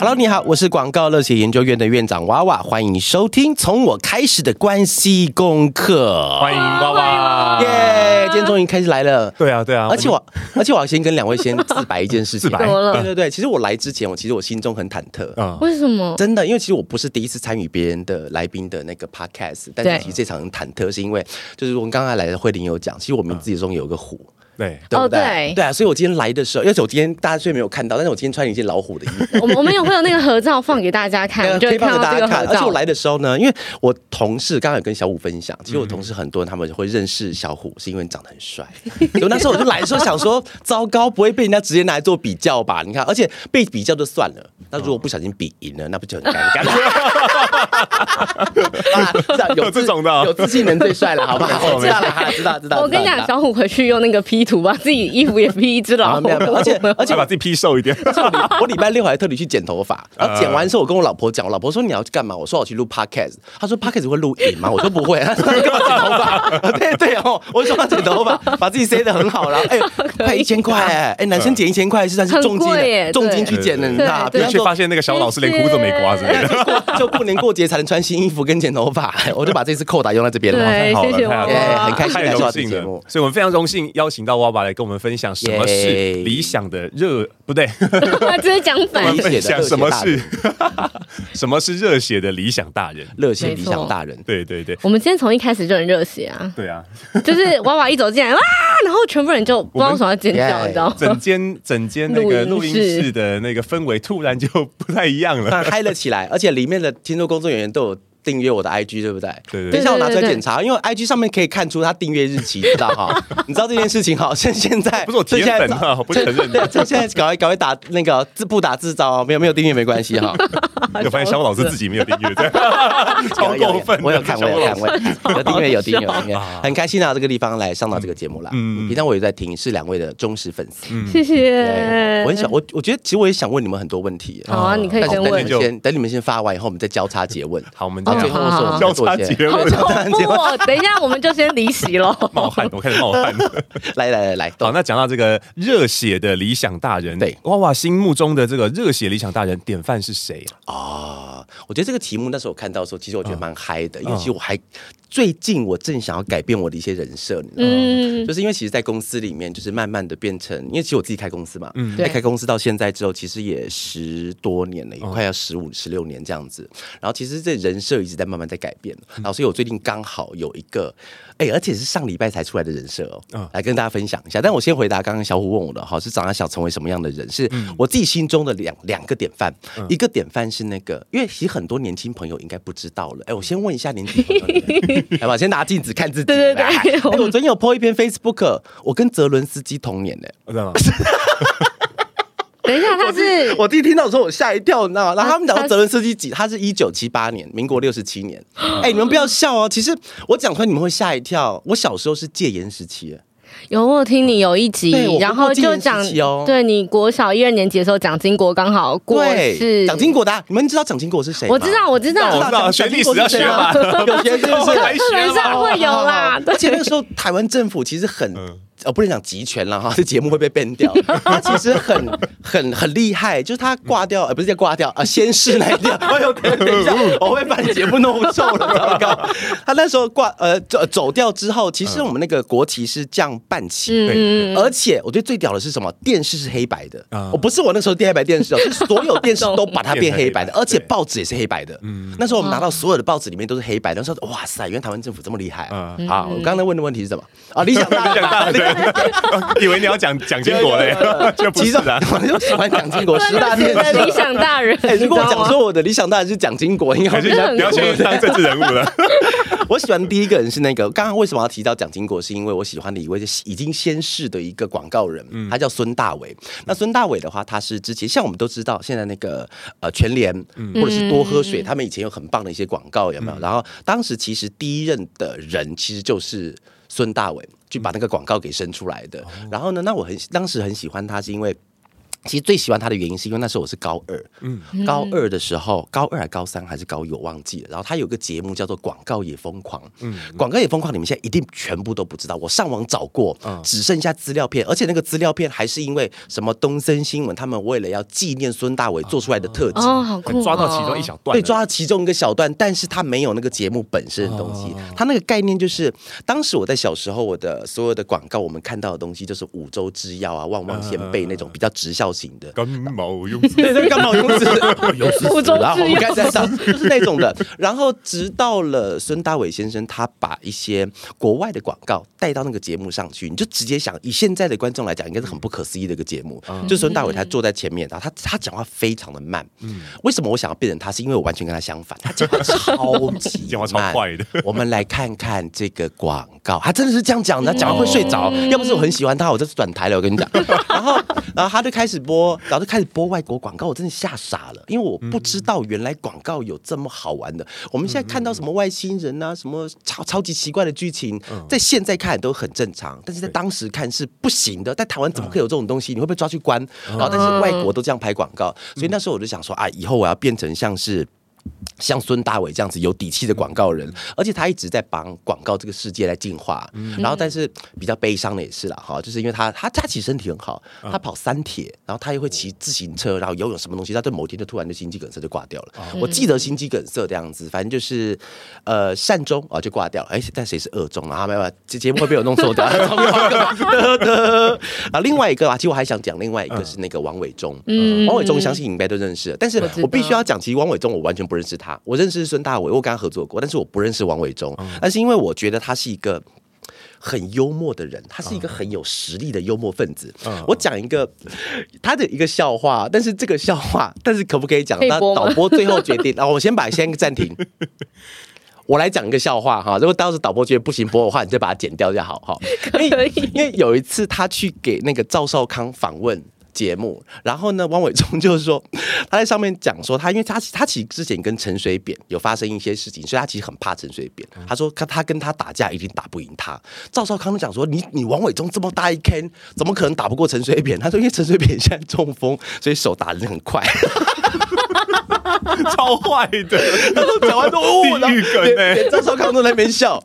Hello，你好，我是广告乐血研究院的院长娃娃，欢迎收听从我开始的关系功课。欢迎娃娃，耶、yeah！今天终于开始来了。对啊，对啊。而且我，而且我要先跟两位先 自白一件事情。自白。对对对，其实我来之前，我其实我心中很忐忑。嗯。为什么？真的，因为其实我不是第一次参与别人的来宾的那个 podcast，但是其实这场很忐忑，是因为就是我们刚刚来的慧玲有讲，其实我们自己中有个虎。嗯对，对不对？哦、对，对啊，所以我今天来的时候，因为我今天大家虽然没有看到，但是我今天穿了一件老虎的衣服。我们我们有会有那个合照放给大家看，可以放给大家看。而且我来的时候呢，因为我同事刚刚有跟小虎分享，其实我同事很多人他们会认识小虎，是因为长得很帅。所以那时候我就来的时候想说，糟糕，不会被人家直接拿来做比较吧？你看，而且被比较就算了，那如果不小心比赢了，那不就很尴尬？啊，有 这种的，有自信人最帅了，好不好？我知道了，知道知道。我跟你讲，小虎回去用那个 P 图，把自己衣服也 P 一只老虎，而且而且把自己 P 瘦一点。我礼拜六还特地去剪头发，然后剪完之后，我跟我老婆讲，我老婆说你要去干嘛？我说我去录 Podcast。她说 Podcast 会录影吗？我说不会。她说你干嘛剪头发？对对哦，我说剪头发，把自己塞得很好，了哎，快一千块哎，男生剪一千块是算是重金重金去剪的，你知道？却发现那个小老师连胡子都没刮，是不是？就过年过节才能穿新衣服跟剪头发，我就把这次扣打用在这边了。谢谢娃娃，很开心来做节目，所以我们非常荣幸邀请到娃娃来跟我们分享什么是理想的热，不对，这是讲反。分享什么是 什么是热血的理想大人？热血理想大人，对对对。我们今天从一开始就很热血啊，对啊，就是娃娃一走进来哇，然后全部人就不知道为什么要尖叫，你知道吗？整间整间那个录音室的那个氛围突然就不太一样了，嗨了起来，而且里面的听众工作人员都有。订阅我的 IG 对不对？对对。等一下我拿出来检查，因为 IG 上面可以看出他订阅日期，知道哈？你知道这件事情哈？趁 现在 不是我铁粉啊，不承认。对，现在赶快赶快打那个自不打自招，没有没有订阅没关系哈。有发现小虎老师自己没有订阅，对，超过分。我有看，我有看，我有订阅有订阅，很开心啊！这个地方来上到这个节目啦，嗯，平常我也在听，是两位的忠实粉丝，谢谢。我很想我我觉得其实我也想问你们很多问题，好啊，你可以先问，先等你们先发完以后，我们再交叉结问。好，我们。最后我交叉结论，我等一下我们就先离席喽。冒汗，我开始冒汗。来来来来，好，那讲到这个热血的理想大人，对，娃娃心目中的这个热血理想大人典范是谁啊？我觉得这个题目那时候我看到的时候，其实我觉得蛮嗨的，因为其实我还。最近我正想要改变我的一些人设，你知道吗？嗯，就是因为其实，在公司里面，就是慢慢的变成，因为其实我自己开公司嘛，嗯，在开公司到现在之后，其实也十多年了，也快要十五、十六年这样子。然后，其实这人设一直在慢慢在改变。然后，所以我最近刚好有一个，哎，而且是上礼拜才出来的人设哦，来跟大家分享一下。但我先回答刚刚小虎问我的，哈，是长大想成为什么样的人？是我自己心中的两两个典范。一个典范是那个，因为其实很多年轻朋友应该不知道了。哎，我先问一下年轻朋友。来吧，先拿镜子看自己。对对对，欸、我昨天有 po 一篇 Facebook，我跟泽伦斯基同年呢。等一下，他是我，我第一听到的时候，我吓一跳，你知道吗？然后他们讲泽伦斯基几，他是一九七八年，民国六十七年。哎、欸，你们不要笑哦，其实我讲出来你们会吓一跳。我小时候是戒严时期。有我听你有一集，然后就讲，对你国小一二年级的时候，蒋经国刚好过世。蒋经国的，你们知道蒋经国是谁？我知道，我知道，我知道，学历史要学嘛，有学是不是？课本上会有啦。而且那个时候台湾政府其实很。哦，不能讲集权了哈，这节目会被 ban 掉。他其实很很很厉害，就是他挂掉，呃，不是叫挂掉啊，先逝那一掉。哎呦，等一下，我会把你节目弄臭了，糟糕。他那时候挂呃走走掉之后，其实我们那个国旗是降半旗，对。而且我觉得最屌的是什么？电视是黑白的，我不是我那时候电黑白电视哦，是所有电视都把它变黑白的，而且报纸也是黑白的。嗯，那时候我们拿到所有的报纸里面都是黑白的，那时候哇塞，原来台湾政府这么厉害啊！好，我刚才问的问题是什么？啊，理想大，理想大。以为你要讲蒋经国嘞，就不是啊，我就喜欢蒋经国 十大天的理想大人。如果我讲说我的理想大人是蒋经国，应该是不要先当政治人物了。我喜欢第一个人是那个，刚刚为什么要提到蒋经国？是因为我喜欢的一位已经先逝的一个广告人，他叫孙大伟。那孙大伟的话，他是之前像我们都知道，现在那个呃全联或者是多喝水，他们以前有很棒的一些广告，有没有？然后当时其实第一任的人其实就是孙大伟。就把那个广告给生出来的，然后呢，那我很当时很喜欢他，是因为其实最喜欢他的原因是因为那时候我是高二，嗯，高二的时候，高二还高三还是高一我忘记了。然后他有个节目叫做《广告也疯狂》，嗯，《广告也疯狂》你们现在一定全部都不知道，我上网找过，只剩下资料片，而且那个资料片还是因为什么东森新闻他们为了要纪念孙大伟做出来的特辑，哦，好酷，抓到其中一小段，对，抓到其中一个小段，但是他没有那个节目本身的东西，他那个概念就是当时我在小时候，我的所有的广告我们看到的东西就是五洲制药啊、旺旺仙贝那种比较直效型的。毛用 对，那个干毛用词，然后我们刚才讲就 是那种的，然后直到了孙大伟先生，他把一些国外的广告带到那个节目上去，你就直接想，以现在的观众来讲，应该是很不可思议的一个节目。就孙大伟他坐在前面，然后他他讲话非常的慢。为什么我想要变成他？是因为我完全跟他相反，他讲话超级讲话超快的。我们来看看这个广告，他真的是这样讲的，他讲完会睡着。要不是我很喜欢他，我就是转台了。我跟你讲，然后然后他就开始播，然后就开始。播外国广告，我真的吓傻了，因为我不知道原来广告有这么好玩的。我们现在看到什么外星人啊，什么超超级奇怪的剧情，在现在看都很正常，但是在当时看是不行的。在台湾怎么会有这种东西？你会被抓去关？然后但是外国都这样拍广告，所以那时候我就想说啊，以后我要变成像是。像孙大伟这样子有底气的广告人，而且他一直在帮广告这个世界来进化。然后，但是比较悲伤的也是啦，哈，就是因为他他他其实身体很好，他跑三铁，然后他又会骑自行车，然后游泳什么东西，他对某天就突然就心肌梗塞就挂掉了。我记得心肌梗塞这样子，反正就是呃善终啊就挂掉了。哎，但谁是恶终啊？没有没有，这节目会被我弄错掉。啊，另外一个啊，其实我还想讲另外一个是那个王伟忠。嗯，王伟忠相信你应该都认识，但是我必须要讲，其实王伟忠我完全。不认识他，我认识孙大伟，我跟他合作过，但是我不认识王伟忠。但是因为我觉得他是一个很幽默的人，他是一个很有实力的幽默分子。我讲一个他的一个笑话，但是这个笑话，但是可不可以讲？那导播最后决定，然后我先把先暂停，我来讲一个笑话哈。如果当时导播觉得不行播的话，你就把它剪掉就好哈。可以，因为有一次他去给那个赵少康访问。节目，然后呢，王伟忠就是说，他在上面讲说，他因为他他其实之前跟陈水扁有发生一些事情，所以他其实很怕陈水扁。他说他他跟他打架一定打不赢他。赵少康讲说，你你王伟忠这么大一坑，怎么可能打不过陈水扁？他说因为陈水扁现在中风，所以手打得很快，超坏的。他说讲完之后，哦，地狱梗哎，赵少康都在那边笑。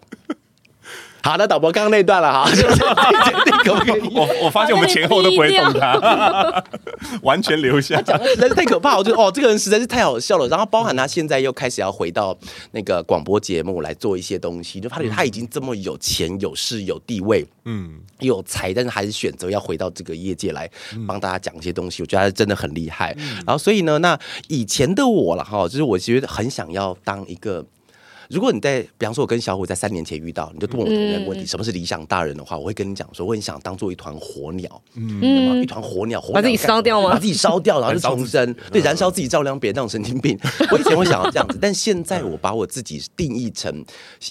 好的，导播刚刚那段了哈，我我发现我们前后都不会动他，完全留下。他讲的实在是太可怕，我觉得哦，这个人实在是太好笑了。然后包含他现在又开始要回到那个广播节目来做一些东西，就发觉他已经这么有钱、有势、有地位，嗯，有才，但是还是选择要回到这个业界来帮大家讲一些东西。我觉得他真的很厉害。然后所以呢，那以前的我了哈，就是我其实很想要当一个。如果你在，比方说，我跟小虎在三年前遇到，你就问我同样的问题，嗯、什么是理想大人的话，我会跟你讲说，我很想当做一团火鸟，嗯，一团火鸟，火鸟把自己烧掉吗？把自己烧掉，然后就重生，对，燃烧自己照亮别人那种神经病。我以前会想要这样子，但现在我把我自己定义成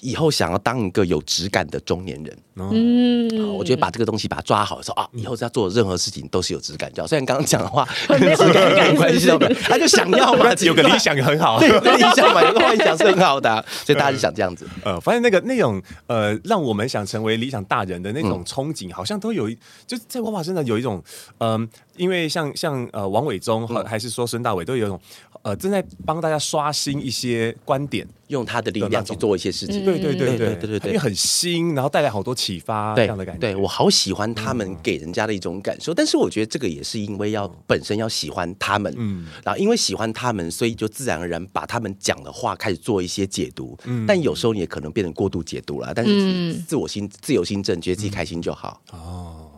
以后想要当一个有质感的中年人。嗯，我觉得把这个东西把它抓好的时候啊，以后要做任何事情都是有质感。就虽然刚刚讲的话 跟质感有关系，都他就想要嘛，有个理想很好，对，有个理想嘛，有个幻想是很好的，啊，所以大家就想这样子。呃，发现那个那种呃，让我们想成为理想大人的那种憧憬，好像都有一，就在娃娃身上有一种嗯。因为像像呃王伟忠还还是说孙大伟都有一种呃正在帮大家刷新一些观点，用他的力量去做一些事情。对对对对对对对，因为很新，然后带来好多启发这样的感觉。对，我好喜欢他们给人家的一种感受，但是我觉得这个也是因为要本身要喜欢他们，嗯，然后因为喜欢他们，所以就自然而然把他们讲的话开始做一些解读。嗯，但有时候你也可能变成过度解读了，但是自我心自由心证，觉得自己开心就好。哦。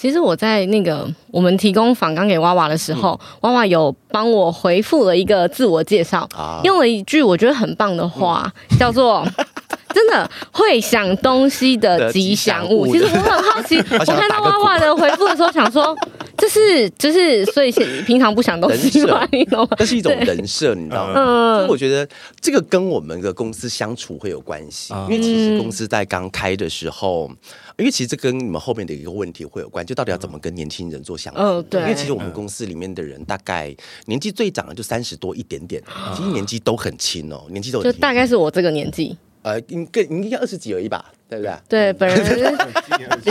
其实我在那个我们提供访纲给娃娃的时候，嗯、娃娃有帮我回复了一个自我介绍，啊、用了一句我觉得很棒的话，嗯、叫做“ 真的会想东西的吉祥物”。其实我很好奇，我看到娃娃的回复的时候，想说。这是就是，所以平常不想东西嘛，你懂吗？这是一种人设，你知道吗？嗯，我觉得这个跟我们的公司相处会有关系，因为其实公司在刚开的时候，因为其实这跟你们后面的一个问题会有关，就到底要怎么跟年轻人做相处？嗯，对。因为其实我们公司里面的人大概年纪最长的就三十多一点点，其实年纪都很轻哦，年纪都就大概是我这个年纪。呃，应该应该二十几而已吧。对不对？对，本人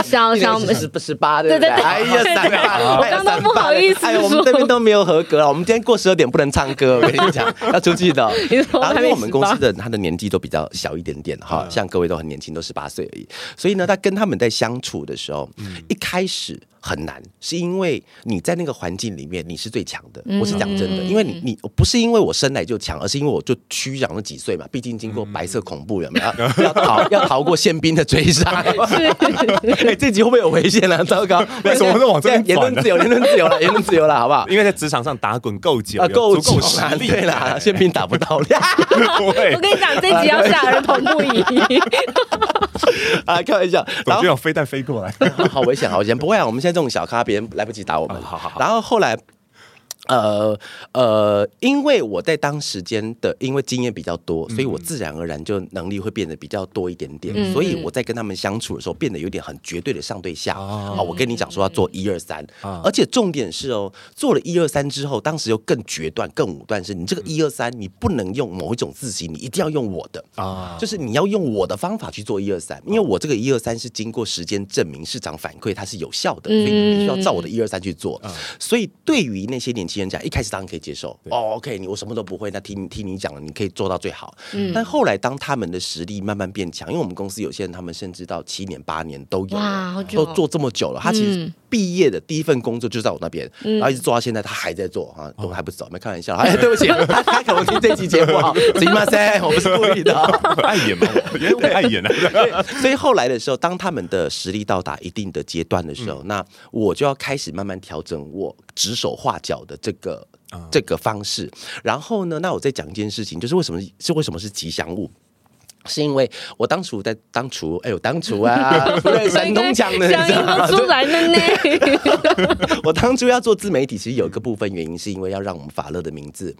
小小十十八，对不对？哎呀，三八，我刚刚不好意思，哎，我们这边都没有合格了。我们今天过十二点不能唱歌，我跟你 讲，要出去的。然后因为我们公司的他的年纪都比较小一点点哈，像各位都很年轻，都十八岁而已。所以呢，他跟他们在相处的时候，一开始。很难，是因为你在那个环境里面你是最强的。我是讲真的，因为你你不是因为我生来就强，而是因为我就虚长了几岁嘛。毕竟经过白色恐怖，有没有 要逃要逃过宪兵的追杀？哎，这集会不会有危险啊？糟糕，为什么都往这边言论自由，言论自由了，言论自由了，好不好？因为在职场上打滚够久，够够实力，对啦，宪兵打不到。我跟你讲，这集要下儿童不宜。啊，开玩笑，然后飞弹飞过来，好危险，好危险。不会啊，我们现在这种小咖，别人来不及打我们。好好好。然后后来。呃呃，因为我在当时间的，因为经验比较多，所以我自然而然就能力会变得比较多一点点。嗯、所以我在跟他们相处的时候，变得有点很绝对的上对下。啊、哦，我跟你讲说要做一二三，而且重点是哦，做了一二三之后，当时又更决断、更武断，是你这个一二三，你不能用某一种字形，你一定要用我的啊，就是你要用我的方法去做一二三，因为我这个一二三是经过时间证明市场反馈它是有效的，所以你必须要照我的一二三去做。所以对于那些年轻一开始当然可以接受哦，OK，你我什么都不会，那听听你讲了，你可以做到最好。嗯，但后来当他们的实力慢慢变强，因为我们公司有些人，他们甚至到七年八年都有，哇都做这么久了。他其实毕业的第一份工作就在我那边，嗯、然后一直做到现在，他还在做啊，都还不走，没开玩笑。哎，对不起，他他可能听这期节目啊，行吗？噻，我不是故意的，爱演嘛，我爱演啊。所以后来的时候，当他们的实力到达一定的阶段的时候，嗯、那我就要开始慢慢调整我指手画脚的这个。这个方式，然后呢？那我再讲一件事情，就是为什么是为什么是吉祥物？是因为我当初在当初，哎呦，当初啊，对，山东腔的，出来了呢。我当初要做自媒体，其实有一个部分原因，是因为要让我们法乐的名字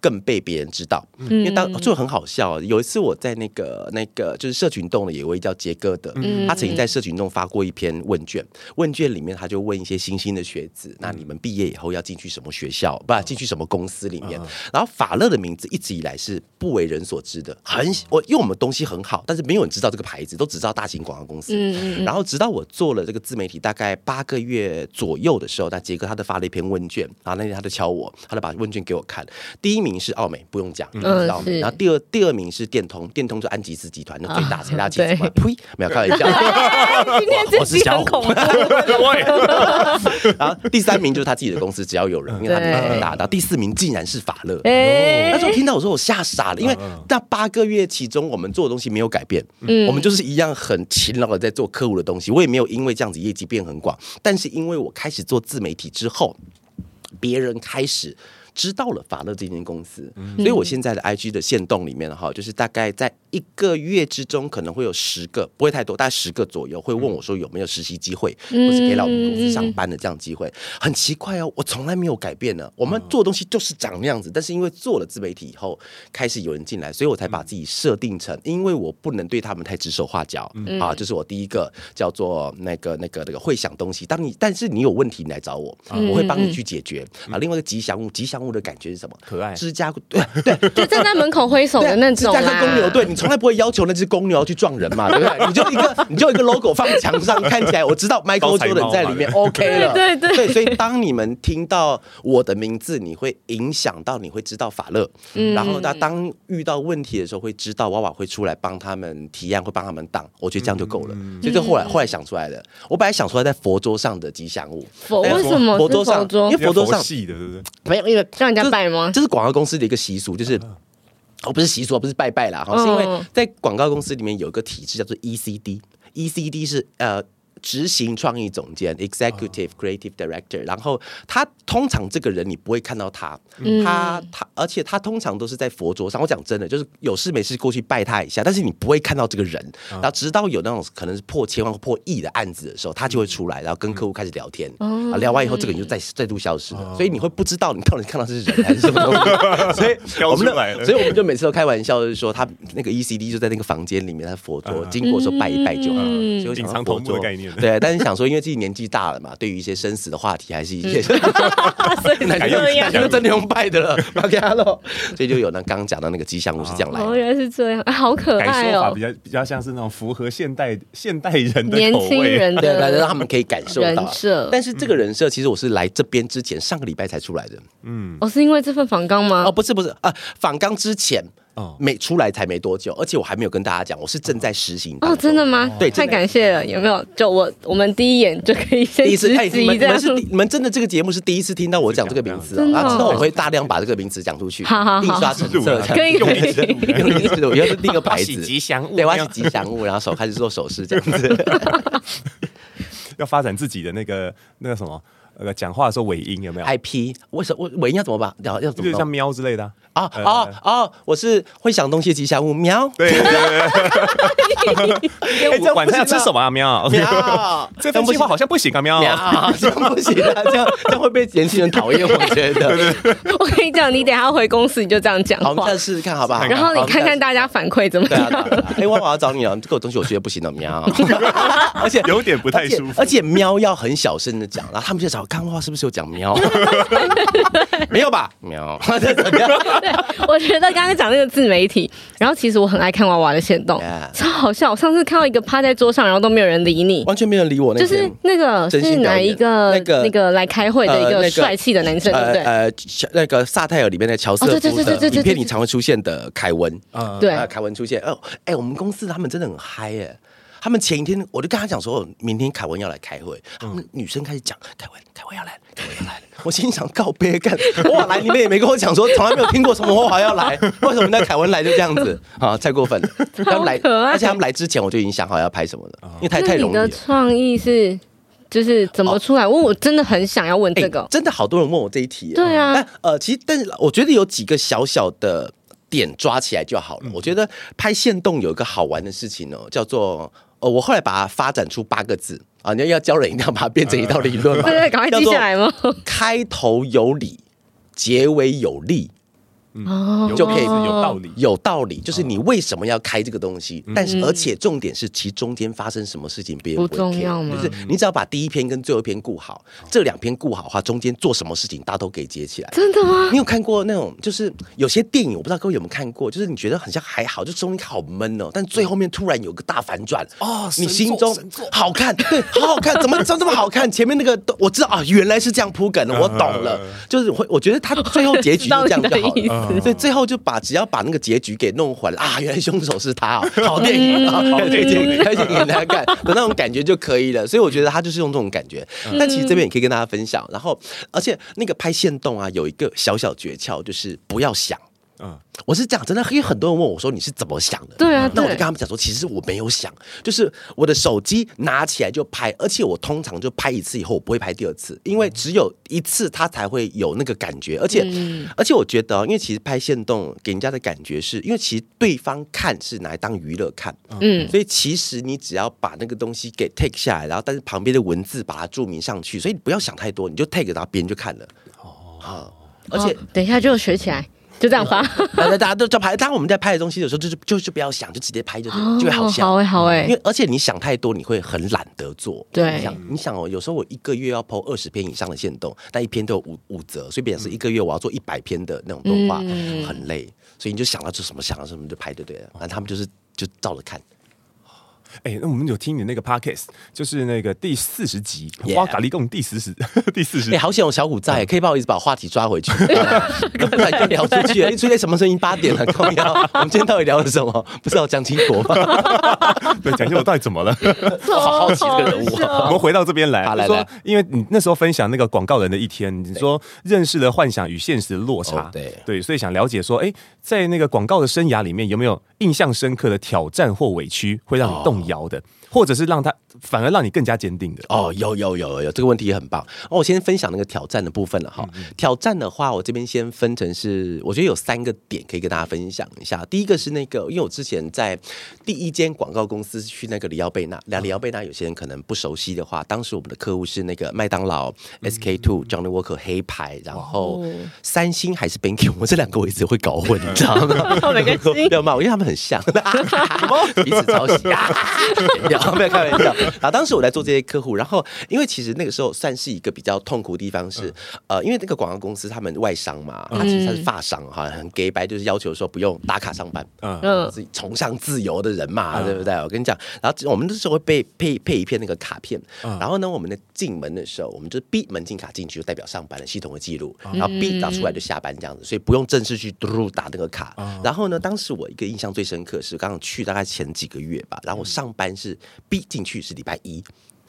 更被别人知道。嗯、因为当就很好笑，有一次我在那个那个就是社群洞的，有一位叫杰哥的，嗯、他曾经在社群洞发过一篇问卷，问卷里面他就问一些新兴的学子，那你们毕业以后要进去什么学校？不，进去什么公司里面？然后法乐的名字一直以来是不为人所知的，很我因为我们东西很好，但是没有人知道这个牌子，都只知道大型广告公司。嗯嗯。然后直到我做了这个自媒体大概八个月左右的时候，那杰哥他就发了一篇问卷，然后那天他就敲我，他就把问卷给我看。第一名是奥美，不用讲，嗯，奥美。然后第二第二名是电通，电通就安吉斯集团的最大财大气嘛。呸，没有开玩笑。我是小虎。然后第三名就是他自己的公司，只要有人，因为他名气很大。到第四名竟然是法乐。哎那时候听到我说我吓傻了，因为那八个月其。中我们做的东西没有改变，嗯，我们就是一样很勤劳的在做客户的东西。我也没有因为这样子业绩变很广，但是因为我开始做自媒体之后，别人开始。知道了法乐这间公司，所以我现在的 IG 的线动里面哈，就是大概在一个月之中，可能会有十个，不会太多，大概十个左右会问我说有没有实习机会，或是可以来我们公司上班的这样机会。很奇怪哦，我从来没有改变呢。我们做的东西就是长那样子，但是因为做了自媒体以后，开始有人进来，所以我才把自己设定成，因为我不能对他们太指手画脚啊。就是我第一个叫做那个那个那个会想东西，当你但是你有问题，你来找我，我会帮你去解决啊。另外一个吉祥物，吉祥。物的感觉是什么？可爱，芝加哥对对，就站在门口挥手的那种。芝加哥公牛，队，你从来不会要求那只公牛要去撞人嘛，对不对？你就一个，你就一个 logo 放墙上，看起来我知道 Michael Jordan 在里面，OK 了。对对对，所以当你们听到我的名字，你会影响到，你会知道法乐。然后他当遇到问题的时候，会知道娃娃会出来帮他们提案，会帮他们挡。我觉得这样就够了。所以这后来后来想出来的，我本来想出来在佛桌上的吉祥物。佛为什么？佛桌上，因为佛桌上系的，对不对？没有，因为让人家拜吗？这是广告公司的一个习俗，就是哦，不是习俗，不是拜拜啦，哈，是因为在广告公司里面有一个体制叫做 ECD，ECD 是呃。执行创意总监 （Executive Creative Director），然后他通常这个人你不会看到他，他他，而且他通常都是在佛桌上。我讲真的，就是有事没事过去拜他一下，但是你不会看到这个人。然后直到有那种可能是破千万或破亿的案子的时候，他就会出来，然后跟客户开始聊天。啊，聊完以后，这个人就再再度消失了。所以你会不知道你到底看到是人还是什么东西。所以我们的，所以我们就每次都开玩笑，就是说他那个 ECD 就在那个房间里面，他佛桌经过的时候拜一拜就好了。隐藏头目的概念。面的。对，但是想说，因为自己年纪大了嘛，对于一些生死的话题，还是一些，所以哪个就真的用拜的了，OK，Hello，所以就有那刚刚讲的那个吉祥物是这样来的。哦，原来是这样，好可爱哦，比较比较像是那种符合现代现代人的年轻人的，对，让他们可以感受到人设。但是这个人设，其实我是来这边之前上个礼拜才出来的。嗯，哦，是因为这份访纲吗？哦，不是不是啊，访纲之前。没出来才没多久，而且我还没有跟大家讲，我是正在实行哦，真的吗？对，太感谢了，有没有？就我我们第一眼就可以先第一次，哎，你们你们是你们真的这个节目是第一次听到我讲这个名字啊，然后之后我会大量把这个名字讲出去，印刷成色，可以可以，用名字，我要是立个牌子，吉祥物，对，我要吉祥物，然后手开始做手势这样子，要发展自己的那个那个什么。那个讲话的时候尾音有没有？IP 为什么尾音要怎么办？要要怎么？就像喵之类的啊啊啊！我是会想东西的吉祥物喵。对对对。晚上 要吃什么啊？喵喵。这份计划好像不行啊！喵 喵，这样不行啊！这样这样会被年轻人讨厌，我觉得。我跟你讲，你等下回公司你就这样讲话。好，我们再试试看好不好？然后你看看大家反馈怎么样？哎，我我要找你啊！这个东西我觉得不行的喵。而且有点不太舒服。而且喵要很小声的讲，然后他们就找。刚话是不是有讲喵？没有吧？喵？对，我觉得刚刚讲那个自媒体，然后其实我很爱看娃娃的线动，Yeah. 超好笑。我上次看到一个趴在桌上，然后都没有人理你，完全没有人理我。那就是那个是哪一个？那个那个来开会的一个帅气的男生，对不对？呃，那个萨泰尔里面的乔瑟夫的影片里常会出现的凯文，对，凯文出现。哦，哎，我们公司他们真的很嗨耶。他们前一天我就跟他讲说，明天凯文要来开会。他们女生开始讲，凯文，凯文要来，凯文要来。我心想告别干，哇来，你们也没跟我讲说，从来没有听过什么娃娃要来，为什么那凯文来就这样子 啊？太过分了。他们来，而且他们来之前我就已经想好要拍什么了，因为太太容易了。你的创意是就是怎么出来？我我真的很想要问这个，真的好多人问我这一题。对啊，但呃，其实但是我觉得有几个小小的点抓起来就好了。我觉得拍线动有一个好玩的事情哦，叫做。哦，我后来把它发展出八个字啊！你要要教人，一定要把它变成一道理论嘛？对 对，赶快记下来吗？开头有理，结尾有利。哦，就可以有道理，有道理，就是你为什么要开这个东西？但是而且重点是，其中间发生什么事情，别人不重要吗？就是你只要把第一篇跟最后一篇顾好，这两篇顾好的话，中间做什么事情，大家都可以接起来。真的吗？你有看过那种，就是有些电影，我不知道各位有没有看过，就是你觉得好像还好，就中间好闷哦，但最后面突然有个大反转哦，你心中好看，对，好好看，怎么怎么这么好看？前面那个我知道啊，原来是这样铺梗的，我懂了，就是会，我觉得他最后结局是这样就好了。所以最后就把只要把那个结局给弄混了啊，原来凶手是他哦，好电影啊，好电影，开心给大家看的那种感觉就可以了。所以我觉得他就是用这种感觉。但其实这边也可以跟大家分享。然后，而且那个拍线动啊，有一个小小诀窍，就是不要想。嗯，我是讲真的，因为很多人问我说，你是怎么想的？对啊，那我就跟他们讲说，其实我没有想，就是我的手机拿起来就拍，而且我通常就拍一次以后，我不会拍第二次，因为只有一次它才会有那个感觉，而且、嗯、而且我觉得，因为其实拍线动给人家的感觉是，因为其实对方看是拿来当娱乐看，嗯，所以其实你只要把那个东西给 take 下来，然后但是旁边的文字把它注明上去，所以你不要想太多，你就 take 到别人就看了，哦，好，而且、哦、等一下就学起来。就这样发，大家都在拍。当我们在拍的东西的时候，就是就是不要想，就直接拍就就会好笑。好哎，好哎。因为而且你想太多，你会很懒得做。对，你想你想哦，有时候我一个月要 po 二十篇以上的线动，但一篇都有五五折，所以变成是一个月我要做一百篇的那种动画，很累。所以你就想到做什么想到什么就拍就对了。反正他们就是就照着看。哎，那我们有听你那个 podcast，就是那个第四十集《花咖喱贡》第四十 第四十。哎，好险有小虎在，可以帮我一直把话题抓回去。刚才就聊出去了，一出现什么声音？八点了，我们今天到底聊了什么？不知道讲清楚吗？对，讲清楚到底怎么了？我好好奇这个人物。我们回到这边来，来说，因为你那时候分享那个广告人的一天，你说认识了幻想与现实的落差，对对，所以想了解说，哎，在那个广告的生涯里面，有没有印象深刻的挑战或委屈，会让你动摇的？或者是让他反而让你更加坚定的哦，有有有有有，这个问题也很棒。哦，我先分享那个挑战的部分了哈。嗯嗯，挑战的话，我这边先分成是，我觉得有三个点可以跟大家分享一下。第一个是那个，因为我之前在第一间广告公司去那个里奥贝纳，聊里奥贝纳，有些人可能不熟悉的话，当时我们的客户是那个麦当劳、SK Two、Johnny Walker 黑牌，然后三星还是 BANKI 我这两个我一直会搞混，你知道吗？有吗？因为他们很像，彼此抄袭啊。不要开玩笑，然后当时我在做这些客户，然后因为其实那个时候算是一个比较痛苦的地方是，嗯、呃，因为那个广告公司他们外商嘛，他其实他是发商哈，很 gay 白，就是要求说不用打卡上班，嗯，是崇尚自由的人嘛，嗯、对不对？我跟你讲，然后我们那时候会配配配一片那个卡片，嗯、然后呢，我们的进门的时候，我们就 B 门禁卡进去就代表上班的系统的记录，然后 B 打出来就下班这样子，所以不用正式去嘟打那个卡。嗯、然后呢，当时我一个印象最深刻是刚刚去大概前几个月吧，然后我上班是 B 进去是礼拜一。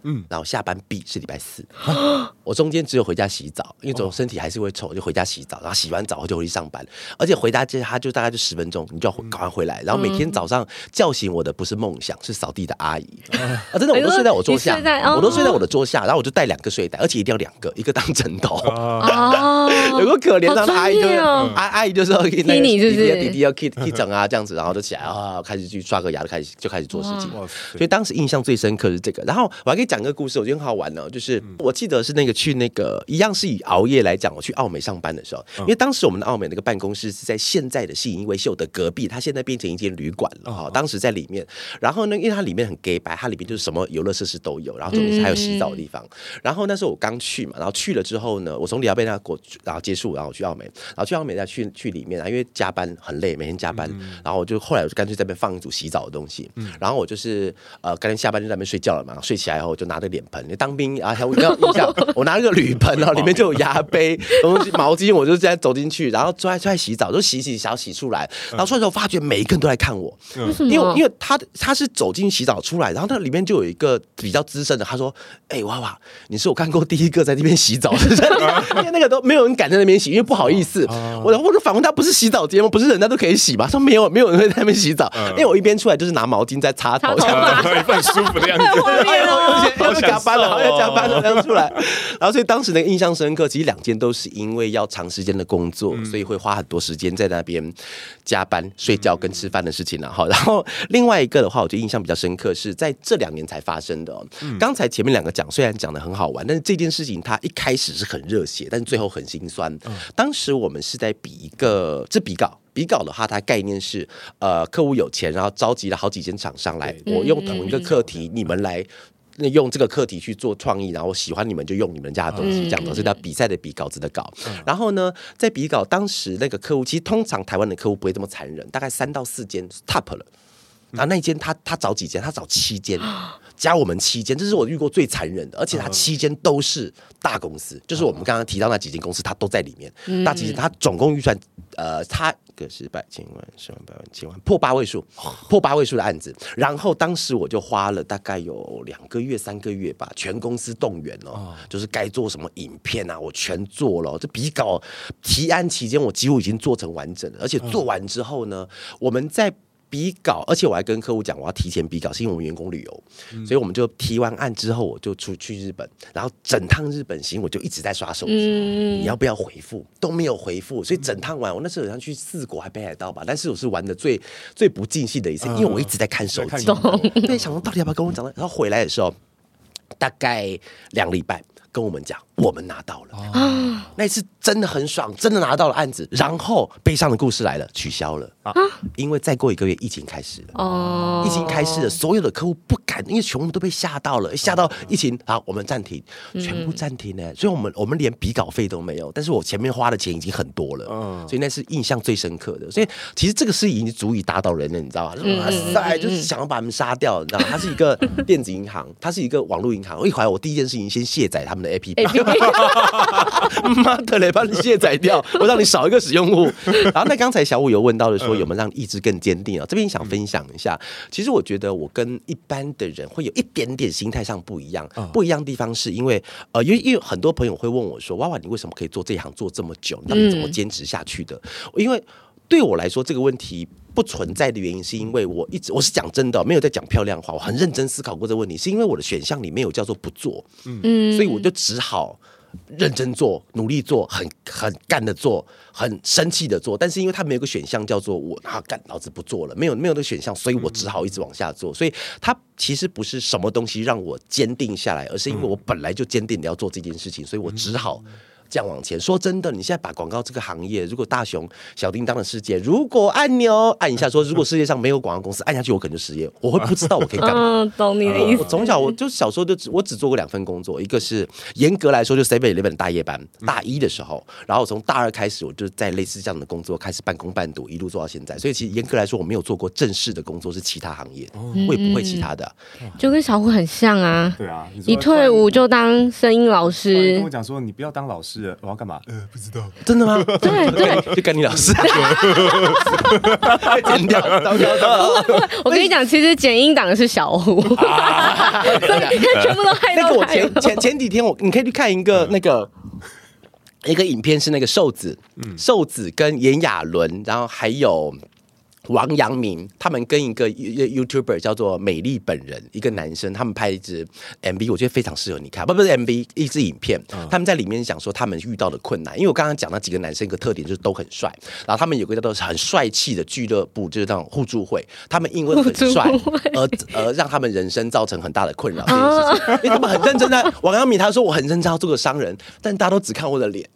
嗯，然后下班 B 是礼拜四，我中间只有回家洗澡，因为总身体还是会臭，就回家洗澡，然后洗完澡我就回去上班，而且回家接他就大概就十分钟，你就要赶快回来，然后每天早上叫醒我的不是梦想，是扫地的阿姨。啊，真的我都睡在我桌下，我都睡在我的桌下，然后我就带两个睡袋，而且一定要两个，一个当枕头，有个可怜的阿姨就阿阿姨就说弟弟弟弟要 keep keep 整啊这样子，然后就起来啊开始去刷个牙，开始就开始做事情，所以当时印象最深刻是这个，然后我还可以。讲个故事，我觉得很好玩呢。就是我记得是那个去那个一样是以熬夜来讲，我去澳美上班的时候，因为当时我们的澳美那个办公室是在现在的信义威秀的隔壁，它现在变成一间旅馆了哈。当时在里面，然后呢，因为它里面很 gay 白，它里面就是什么游乐设施都有，然后重点是还有洗澡的地方。然后那时候我刚去嘛，然后去了之后呢，我从里奥贝那过，然后结束，然后我去澳美，然后去澳美再去去里面啊，因为加班很累，每天加班，然后我就后来我就干脆在那边放一组洗澡的东西，然后我就是呃，干脆下班就在那边睡觉了嘛，睡起来以后就拿着脸盆，你当兵啊，我要印象，我拿了个铝盆，然后里面就有牙杯、东西、毛巾，我就这样走进去，然后出来出来洗澡，就洗洗想洗出来，然后出来之后发觉每一个人都在看我，因为因为他他是走进洗澡出来，然后那里面就有一个比较资深的，他说：“哎，娃娃，你是我看过第一个在那边洗澡的人，因为那个都没有人敢在那边洗，因为不好意思。”我然后我就反问他：“不是洗澡间吗？不是人家都可以洗吗？”他说：“没有，没有人会在那边洗澡。”因为我一边出来就是拿毛巾在擦头，这样子很舒服的样子。哎呦，加班了。然后要加班了，这样出来，然后所以当时那个印象深刻。其实两件都是因为要长时间的工作，所以会花很多时间在那边加班、睡觉跟吃饭的事情了。好，然后另外一个的话，我觉得印象比较深刻是在这两年才发生的。刚才前面两个讲虽然讲的很好玩，但是这件事情它一开始是很热血，但是最后很心酸。当时我们是在比一个这比稿，比稿的话，它概念是呃客户有钱，然后召集了好几间厂商来，我用同一个课题，你们来。那用这个课题去做创意，然后喜欢你们就用你们家的东西，这样子是叫比赛的比稿子的稿。然后呢，在比稿当时那个客户，其实通常台湾的客户不会这么残忍，大概三到四间 top 了。然后那一间他他找几间，他找七间。加我们七间，这是我遇过最残忍的，而且他七间都是大公司，就是我们刚刚提到那几间公司，他都在里面。大几间，他总共预算，呃，他个是百千万、十万、百万、千万，破八位数，破八位数的案子。然后当时我就花了大概有两个月、三个月吧，全公司动员哦，就是该做什么影片啊，我全做了。这笔稿提案期间，我几乎已经做成完整了，而且做完之后呢，我们在。比稿，而且我还跟客户讲，我要提前比稿，是因为我们员工旅游，嗯、所以我们就提完案之后，我就出去日本，然后整趟日本行我就一直在刷手机，嗯、你要不要回复？都没有回复，所以整趟玩，我那时候好像去四国还北海道吧，但是我是玩的最最不尽兴的一次，因为我一直在看手机，对，想说到底要不要跟我讲，然后回来的时候大概两个礼拜。跟我们讲，我们拿到了，啊、那一次真的很爽，真的拿到了案子。然后悲伤的故事来了，取消了啊！因为再过一个月，疫情开始了。哦，疫情开始了，所有的客户不敢，因为全部都被吓到了，吓到疫情，啊，我们暂停，全部暂停呢。嗯、所以我们我们连笔稿费都没有，但是我前面花的钱已经很多了，嗯，所以那是印象最深刻的。所以其实这个事已经足以打倒人了，你知道吗？哇塞，就是想要把他们杀掉，你知道吗？它是一个电子银行，它是一个网络银行。我一回来，我第一件事情先卸载他们。的 A P P，妈的嘞，帮你卸载掉，我让你少一个使用户。然后那刚才小五有问到的说，有没有让意志更坚定啊？这边想分享一下，其实我觉得我跟一般的人会有一点点心态上不一样。不一样的地方是因为，呃，因为因为很多朋友会问我说，娃娃，你为什么可以做这一行做这么久？那你怎么坚持下去的？因为对我来说，这个问题。不存在的原因是因为我一直我是讲真的，没有在讲漂亮话。我很认真思考过这个问题，是因为我的选项里没有叫做不做，嗯，所以我就只好认真做、努力做、很很干的做、很生气的做。但是因为他没有个选项叫做我啊干，老子不做了，没有没有那个选项，所以我只好一直往下做。所以它其实不是什么东西让我坚定下来，而是因为我本来就坚定的要做这件事情，所以我只好。这样往前。说真的，你现在把广告这个行业，如果大熊小叮当的世界，如果按钮按一下说，如果世界上没有广告公司，按下去我可能就失业，我会不知道我可以干嘛。嗯，懂你的意思。我从小我就小时候就只我只做过两份工作，一个是严格来说就 Seven Eleven 大夜班，大一的时候，然后从大二开始我就在类似这样的工作开始半工半读，一路做到现在。所以其实严格来说，我没有做过正式的工作，是其他行业，我也不会其他的。就跟小虎很像啊。对啊，一退伍就当声音老师。跟我讲说，你不要当老师，我要干嘛？呃，不知道。真的吗？对 对，就干你老师。剪掉，刀掉，刀。我跟你讲，其实剪音档的是小虎，全部都害到。那个我前前前几天我你可以去看一个那个一个影片，是那个瘦子，瘦子跟炎亚纶，然后还有。王阳明他们跟一个 YouTuber 叫做美丽本人，一个男生，他们拍一支 MV，我觉得非常适合你看，不不是 MV，一支影片。他们在里面讲说他们遇到的困难，因为我刚刚讲那几个男生一个特点就是都很帅，然后他们有个叫做很帅气的俱乐部，就是那种互助会，他们因为很帅而而让他们人生造成很大的困扰这件事情，因为他们很认真在。王阳明他说我很认真要做个商人，但大家都只看我的脸。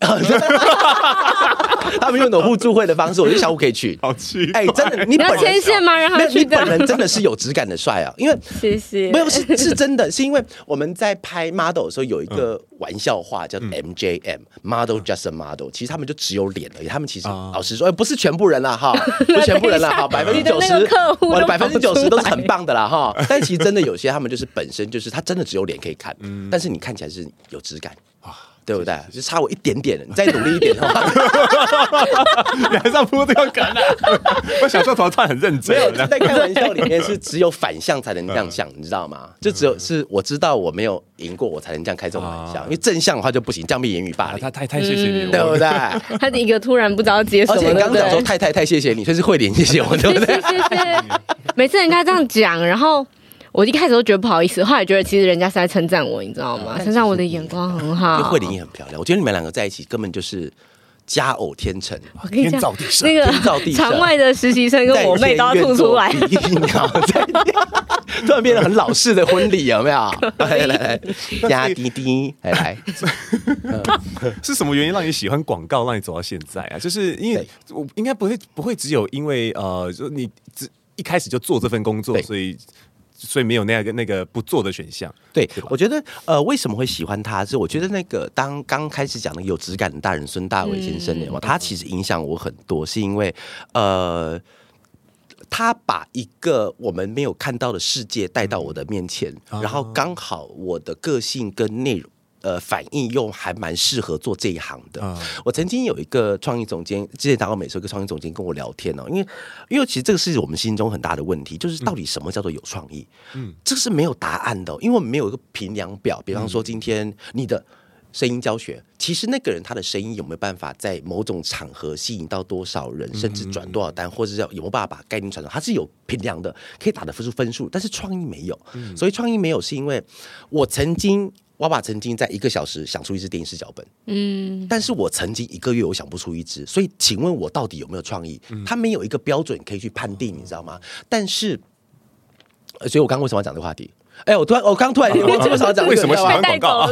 他们用的互助会的方式，我觉得小虎可以去，好去，哎，真的。你要牵线吗？让他去。你本人真的是有质感的帅啊！因为谢谢，没有是是真的，是因为我们在拍 model 的时候有一个玩笑话叫 MJM，model just a model，其实他们就只有脸而已。他们其实老实说，不是全部人啦哈，不是全部人啦哈，百分之九十，我的百分之九十都是很棒的啦哈。但其实真的有些他们就是本身就是他真的只有脸可以看，但是你看起来是有质感啊。对不对？就差我一点点，你再努力一点的话，你还是要铺这个梗啊！我小时候突然很认真，没有在开玩笑，里面是只有反向才能这样想，你知道吗？就只有是我知道我没有赢过，我才能这样开这种玩笑，因为正向的话就不行，这样被言语霸凌。他太太谢谢你，对不对？他的一个突然不知道接什么，而且刚刚讲说太太太谢谢你，所以是慧莲谢谢我，对不对？谢谢。每次人家这样讲，然后。我一开始都觉得不好意思，后来觉得其实人家是在称赞我，你知道吗？称赞我的眼光很好。慧玲也很漂亮，我觉得你们两个在一起根本就是佳偶天成。我跟你讲，那个场外的实习生跟我妹都要吐出来。突然变得很老式的婚礼，有没有？来来来，加滴滴，来来。是什么原因让你喜欢广告，让你走到现在啊？就是因为我应该不会不会只有因为呃，就你只一开始就做这份工作，所以。所以没有那个那个不做的选项。对，对我觉得呃，为什么会喜欢他？是我觉得那个当刚开始讲的有质感的大人孙大伟先生的话，嗯、他其实影响我很多，是因为呃，他把一个我们没有看到的世界带到我的面前，嗯、然后刚好我的个性跟内容。呃，反应又还蛮适合做这一行的。Uh, 我曾经有一个创意总监，之前达到美术一个创意总监跟我聊天哦，因为因为其实这个是我们心中很大的问题，就是到底什么叫做有创意？嗯，这个是没有答案的，因为我们没有一个评量表。比方说，今天你的声音教学，其实那个人他的声音有没有办法在某种场合吸引到多少人，甚至转多少单，或者是有没有办法把概念传承，它是有评量的，可以打得出分数。但是创意没有，所以创意没有是因为我曾经。娃娃曾经在一个小时想出一支电影式脚本，嗯，但是我曾经一个月我想不出一支，所以请问我到底有没有创意？他没有一个标准可以去判定，你知道吗？但是，所以我刚刚为什么要讲这个话题？哎，我突然，我刚突然，我为什么要讲？为什么喜欢广告？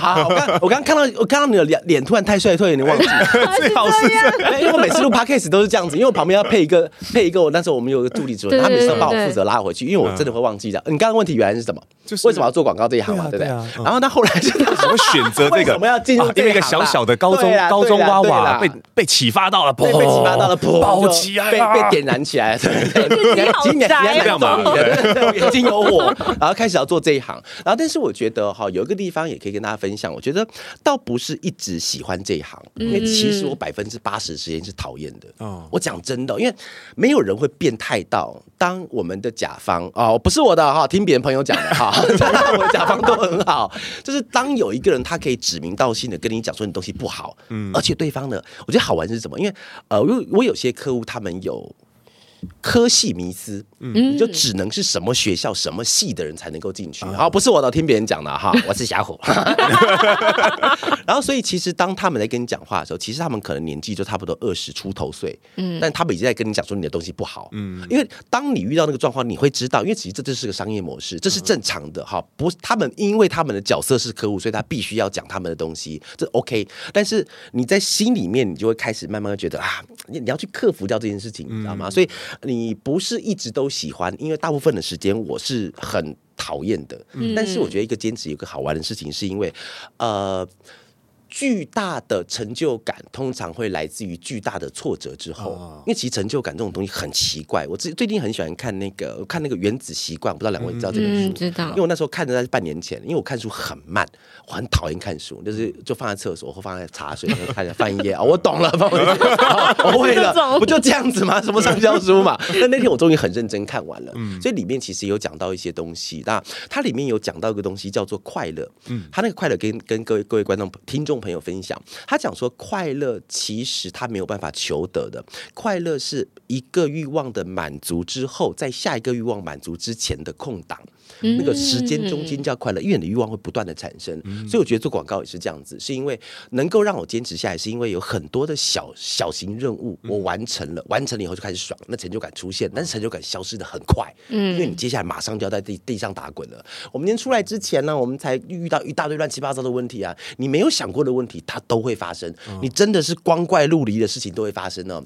好，我刚我刚看到，我看到你的脸脸突然太帅，突然，有点忘记。最好是这样，因为我每次录 podcast 都是这样子，因为我旁边要配一个配一个，我那时候我们有个助理主任，他每次都帮我负责拉回去，因为我真的会忘记的。你刚刚问题原来是什么？就是为什么要做广告这一行嘛，对不对？然后他后来就怎么选择这个？我们要进入因为一个小小的高中高中娃娃被被启发到了，被被启发到了，爆起来，被被点燃起来，对对对。今年年干嘛？眼睛 有我，然后开始要做这一行。然后，但是我觉得哈，有一个地方也可以跟大家分享。我觉得倒不是一直喜欢这一行，因为其实我百分之八十时间是讨厌的。哦，我讲真的，因为没有人会变态到当我们的甲方哦，不是我的哈，听别人朋友讲的哈，我的 甲方都很好。就是当有一个人他可以指名道姓的跟你讲说你东西不好，嗯，而且对方呢，我觉得好玩是什么？因为呃，我我有些客户他们有科系迷思，嗯，你就只能是什么学校、什么系的人才能够进去。好，不是我的，听别人讲的哈，我是小虎。然后，所以其实当他们在跟你讲话的时候，其实他们可能年纪就差不多二十出头岁，嗯，但他们已经在跟你讲说你的东西不好，嗯，因为当你遇到那个状况，你会知道，因为其实这就是个商业模式，这是正常的哈。不，他们因为他们的角色是客户，所以他必须要讲他们的东西，这 OK。但是你在心里面，你就会开始慢慢觉得啊，你你要去克服掉这件事情，你知道吗？所以。你不是一直都喜欢，因为大部分的时间我是很讨厌的。嗯，但是我觉得一个坚持有个好玩的事情，是因为，呃。巨大的成就感通常会来自于巨大的挫折之后，因为其实成就感这种东西很奇怪。我最最近很喜欢看那个看那个《原子习惯》，不知道两位知道这本书？知道。因为我那时候看的在半年前，因为我看书很慢，我很讨厌看书，就是就放在厕所或放在茶水，然后看翻一页啊，我懂了，放回去，我会了，不就这样子吗？什么畅销书嘛？但那天我终于很认真看完了，所以里面其实有讲到一些东西。那它里面有讲到一个东西叫做快乐，嗯，它那个快乐跟跟各位各位观众听众朋友分享，他讲说，快乐其实他没有办法求得的，快乐是一个欲望的满足之后，在下一个欲望满足之前的空档。那个时间中间叫快乐，因为你的欲望会不断的产生，所以我觉得做广告也是这样子，是因为能够让我坚持下来，是因为有很多的小小型任务我完成了，完成了以后就开始爽，那成就感出现，但是成就感消失的很快，嗯，因为你接下来马上就要在地地上打滚了。我们今天出来之前呢，我们才遇到一大堆乱七八糟的问题啊，你没有想过的问题，它都会发生，你真的是光怪陆离的事情都会发生呢。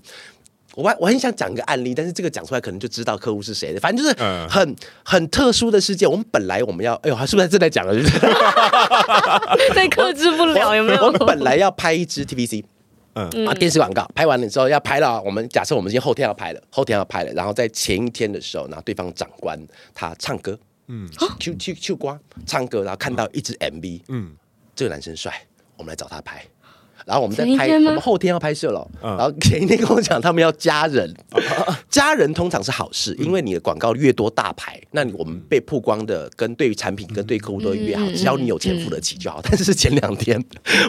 我我很想讲一个案例，但是这个讲出来可能就知道客户是谁的。反正就是很、嗯、很特殊的事件。我们本来我们要，哎呦，是不是正在讲了？对，克制不了，有没有？我们本来要拍一支 TVC，嗯啊，电视广告拍完了之后要拍了。我们假设我们今天后天要拍了，后天要拍了，然后在前一天的时候，然后对方长官他唱歌，嗯，去去去瓜唱歌，然后看到一支 MV，嗯，这个男生帅，我们来找他拍。然后我们在拍，我们后天要拍摄了。然后前一天跟我讲，他们要加人，加人通常是好事，因为你的广告越多大牌，那你我们被曝光的跟对于产品跟对客户都越好，只要你有钱付得起就好。但是前两天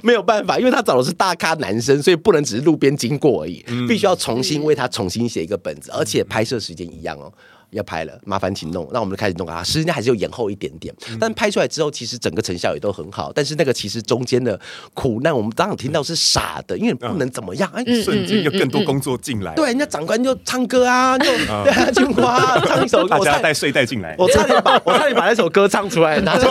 没有办法，因为他找的是大咖男生，所以不能只是路边经过而已，必须要重新为他重新写一个本子，而且拍摄时间一样哦。要拍了，麻烦请弄，那我们就开始弄啊。时间还是有延后一点点，但拍出来之后，其实整个成效也都很好。但是那个其实中间的苦难，我们当然听到是傻的，因为不能怎么样。哎，瞬间有更多工作进来。对，人家长官就唱歌啊，就 对啊，青花唱一首歌，大家带睡袋进来。我差点把我差点把那首歌唱出来，拿着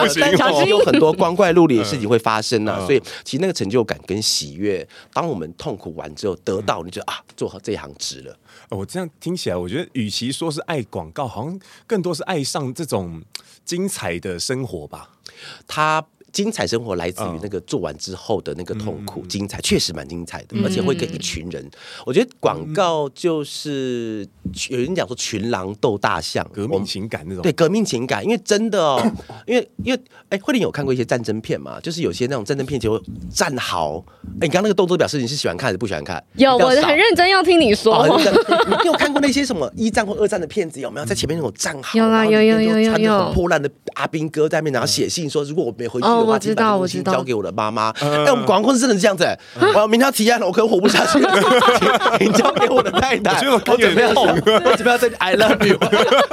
不行。其实有很多光怪陆离的事情会发生啊，所以其实那个成就感跟喜悦，当我们痛苦完之后得到，你就啊，做好这一行值了。我这样听起来，我觉得与其说是爱广告，好像更多是爱上这种精彩的生活吧。他。精彩生活来自于那个做完之后的那个痛苦，嗯、精彩确实蛮精彩的，而且会跟一群人。嗯、我觉得广告就是有人讲说群狼斗大象，革命情感那种。对，革命情感，因为真的哦，因为因为哎，慧玲有看过一些战争片嘛？就是有些那种战争片就战壕。哎，你刚刚那个动作表示你是喜欢看还是不喜欢看？有，我很认真要听你说。哦、你有看过那些什么一战或二战的片子有没有？在前面那种战壕，有啊，有有有有有。很破烂的阿兵哥在那边，然后写信说，如果我没回去。哦，我知道，我知道。交给我的妈妈。哎，我们广告公司真的是这样子。我要明天要提案了，我可能活不下去了。请交给我的太太。我准备要，我准备要再 I love you，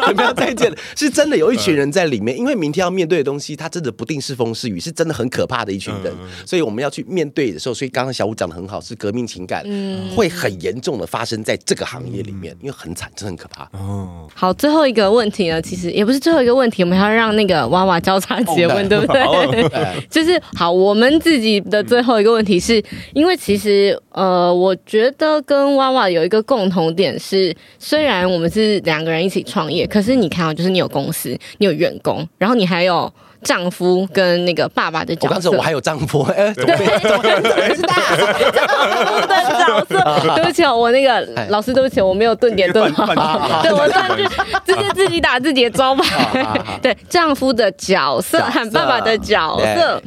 准备要再见了。是真的有一群人在里面，因为明天要面对的东西，它真的不定是风是雨，是真的很可怕的一群人。所以我们要去面对的时候，所以刚刚小五讲的很好，是革命情感会很严重的发生在这个行业里面，因为很惨，真的很可怕。哦，好，最后一个问题呢，其实也不是最后一个问题，我们还要让那个娃娃交叉结婚，对不对？就是好，我们自己的最后一个问题是，因为其实呃，我觉得跟娃娃有一个共同点是，虽然我们是两个人一起创业，可是你看啊，就是你有公司，你有员工，然后你还有。丈夫跟那个爸爸的角色，我刚才我还有丈夫，哎，对，对，对，知道丈夫的角色。对不起，我那个老师，对不起，我没有顿点顿。好，对我算是直接自己打自己的招牌。对，丈夫的角色和爸爸的角色，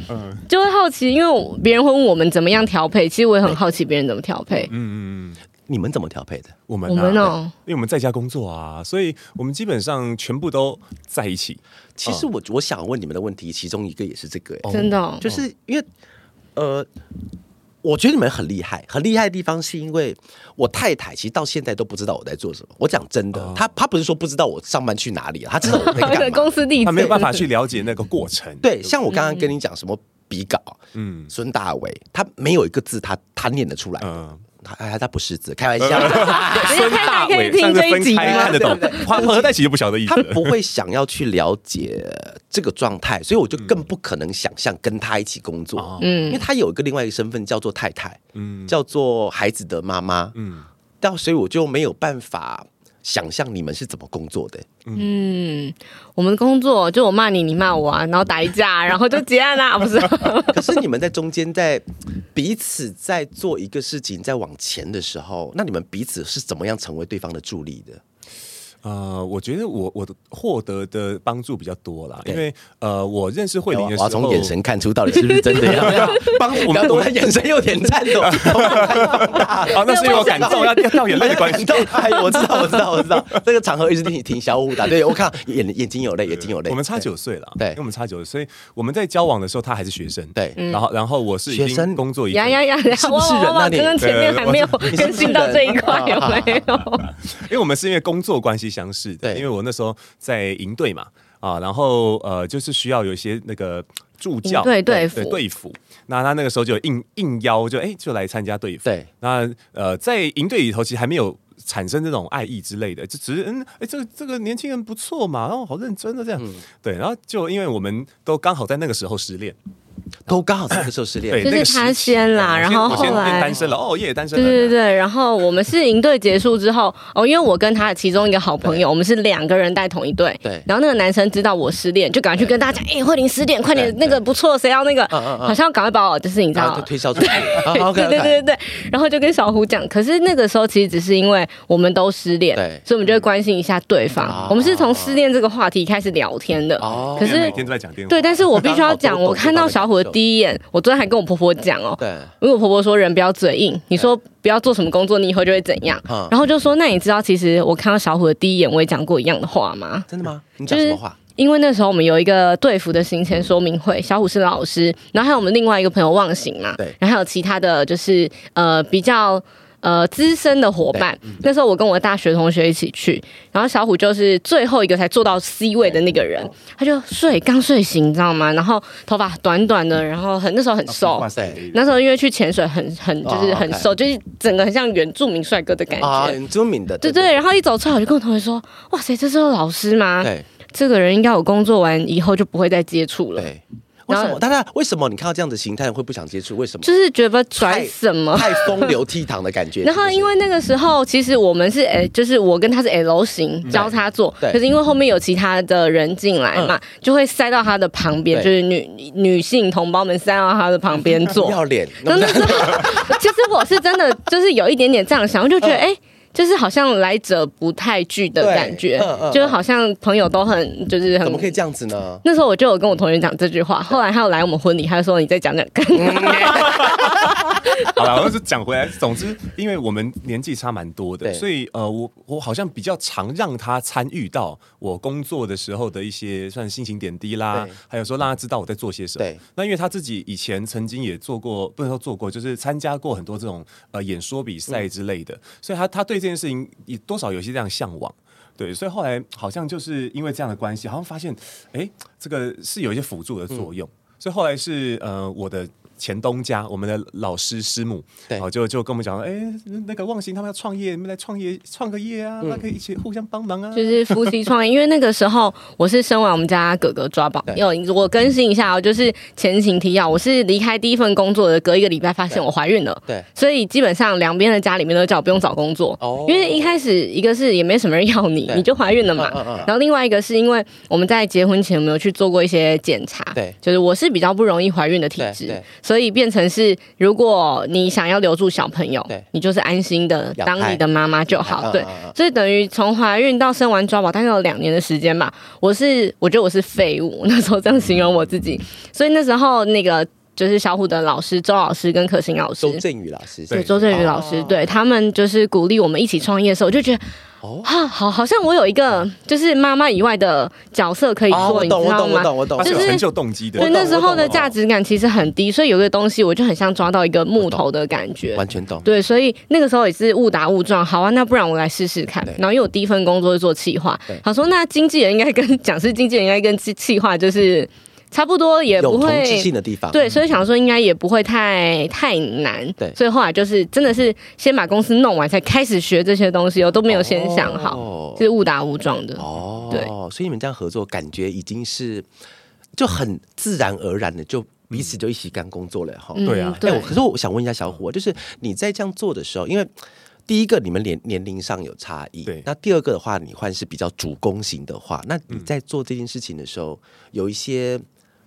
就会好奇，因为别人会问我们怎么样调配，其实我也很好奇别人怎么调配。嗯嗯。你们怎么调配的？我们、啊、我们哦，因为我们在家工作啊，所以我们基本上全部都在一起。其实我我想问你们的问题，其中一个也是这个，真的，就是因为呃。我觉得你们很厉害，很厉害的地方是因为我太太其实到现在都不知道我在做什么。我讲真的，她她不是说不知道我上班去哪里，她知道 我在干嘛。公司地址，她没有办法去了解那个过程。对，像我刚刚跟你讲什么比稿，嗯，孙大伟，他没有一个字他他念得出来，嗯。他他不识字，开玩笑。孙大伟上次分开看得懂，花合在一起就不晓得意思。他不会想要去了解这个状态，所以我就更不可能想象跟他一起工作。嗯，因为他有一个另外一个身份叫做太太，嗯，叫做孩子的妈妈，嗯，但所以我就没有办法。想象你们是怎么工作的？嗯，我们的工作就我骂你，你骂我啊，然后打一架，然后就结案啦，不是？可是你们在中间，在彼此在做一个事情，在往前的时候，那你们彼此是怎么样成为对方的助力的？呃，我觉得我我的获得的帮助比较多啦，因为呃，我认识慧玲的时候，从眼神看出到底是不是真的呀？帮我们，我的眼神有点颤抖，好，那是因为我感动 要掉眼泪的关系。哎，我知道，我知道，我知道，这个场合一直挺挺小五的。对，我看眼眼睛有泪，眼睛有泪。我们差九岁了，对，因为我们差九岁，所以我们在交往的时候，他还是学生，对，然后然后我是学生工作一呀呀呀，是不是人？那你前面还没有更新到这一块有没有？因为我们是因为工作关系。相似的，对，因为我那时候在营队嘛，啊，然后呃，就是需要有一些那个助教，对对对队辅，那他那个时候就应应邀，就哎，就来参加队辅。对，那呃，在营队里头，其实还没有产生这种爱意之类的，就只是嗯，哎，这个这个年轻人不错嘛，然后好认真的这样，嗯、对，然后就因为我们都刚好在那个时候失恋。都刚好在那个时候失恋，就是他先啦，然后后来单身了，哦，也单身了。对对对，然后我们是营队结束之后，哦，因为我跟他的其中一个好朋友，我们是两个人带同一队。对。然后那个男生知道我失恋，就赶快去跟大家讲，哎，慧玲失恋，快点，那个不错，谁要那个？好像赶快把我就是你知道推销出去。对对对对对。然后就跟小虎讲，可是那个时候其实只是因为我们都失恋，所以我们就会关心一下对方。我们是从失恋这个话题开始聊天的。哦。可是每天都在讲电话。对，但是我必须要讲，我看到小虎的第一眼。我昨天还跟我婆婆讲哦，对，因为我婆婆说人不要嘴硬，你说不要做什么工作，你以后就会怎样，然后就说那你知道其实我看到小虎的第一眼，我也讲过一样的话吗？真的吗？你讲什么话？因为那时候我们有一个队服的行前说明会，小虎是老师，然后还有我们另外一个朋友忘形嘛，对，然后还有其他的就是呃比较。呃，资深的伙伴，嗯、那时候我跟我的大学同学一起去，然后小虎就是最后一个才坐到 C 位的那个人，他就睡刚睡醒，你知道吗？然后头发短短的，然后很那时候很瘦，哇塞，那时候因为去潜水很很就是很瘦，就是整个很像原住民帅哥的感觉，啊，原住民的，对对，对。然后一走出来，我就跟我同学说，哇塞，这是老师吗？对，这个人应该我工作完以后就不会再接触了。对为什么？大家为什么你看到这样的形态会不想接触？为什么？就是觉得拽什么？太风流倜傥的感觉。然后因为那个时候，其实我们是诶，就是我跟他是 L 型交叉坐，可是因为后面有其他的人进来嘛，就会塞到他的旁边，就是女女性同胞们塞到他的旁边坐。要脸。真的是，其实我是真的就是有一点点这样想，我就觉得哎。就是好像来者不太拒的感觉，嗯嗯、就是好像朋友都很就是很。怎么可以这样子呢？那时候我就有跟我同学讲这句话，后来他有来我们婚礼，他就说你再讲讲看。好了，我就讲回来。总之，因为我们年纪差蛮多的，所以呃，我我好像比较常让他参与到我工作的时候的一些算心情点滴啦，还有说让他知道我在做些什么。对那因为他自己以前曾经也做过，不能说做过，就是参加过很多这种呃演说比赛之类的，嗯、所以他他对这件事情也多少有些这样向往。对，所以后来好像就是因为这样的关系，好像发现哎，这个是有一些辅助的作用。嗯、所以后来是呃我的。前东家，我们的老师师母，对，就就跟我们讲，哎，那个忘形他们要创业，你们来创业，创个业啊，那可以一起互相帮忙啊。就是夫妻创业，因为那个时候我是生完我们家哥哥抓宝，有我更新一下哦，就是前情提要，我是离开第一份工作的隔一个礼拜发现我怀孕了，对，所以基本上两边的家里面都叫我不用找工作，哦，因为一开始一个是也没什么人要你，你就怀孕了嘛，嗯然后另外一个是因为我们在结婚前有没有去做过一些检查，对，就是我是比较不容易怀孕的体质，所以变成是，如果你想要留住小朋友，对你就是安心的当你的妈妈就好。对，所以等于从怀孕到生完抓宝，大概有两年的时间吧。我是，我觉得我是废物，那时候这样形容我自己。所以那时候那个就是小虎的老师周老师跟可心老师，周振宇老师，对，周振宇老师，对他们就是鼓励我们一起创业的时候，我就觉得。哦，好，好，像我有一个就是妈妈以外的角色可以做，你知道吗？我懂，我懂，我懂，就是成就动机的。对，那时候的价值感其实很低，所以有个东西我就很像抓到一个木头的感觉，完全懂。对，所以那个时候也是误打误撞。好啊，那不然我来试试看。然后因为我第一份工作是做企划，他说那经纪人应该跟讲师经纪人应该跟企企划就是。差不多也不会，对，所以想说应该也不会太太难，对，所以后来就是真的是先把公司弄完，才开始学这些东西，我都没有先想好，哦、就是误打误撞的，哦，对，所以你们这样合作，感觉已经是就很自然而然的，就彼此就一起干工作了哈，对啊，对，可是我想问一下小虎，就是你在这样做的时候，因为第一个你们年年龄上有差异，对，那第二个的话，你换是比较主攻型的话，那你在做这件事情的时候，有一些。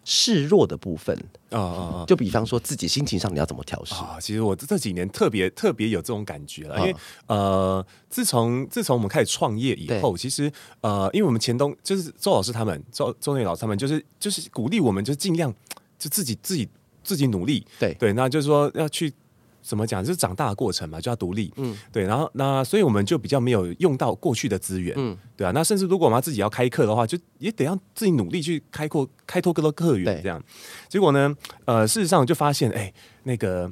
示弱的部分啊啊啊！就比方说自己心情上你要怎么调试啊？其实我这几年特别特别有这种感觉了，因为呃，自从自从我们开始创业以后，其实呃，因为我们前东就是周老师他们，周周内老师他们，就是就是鼓励我们，就尽量就自己自己自己努力，对对，那就是说要去。怎么讲？就是长大的过程嘛，就要独立。嗯，对。然后那所以我们就比较没有用到过去的资源。嗯，对啊。那甚至如果我们要自己要开课的话，就也得要自己努力去开阔、开拓更多客源。这样。结果呢，呃，事实上就发现，哎，那个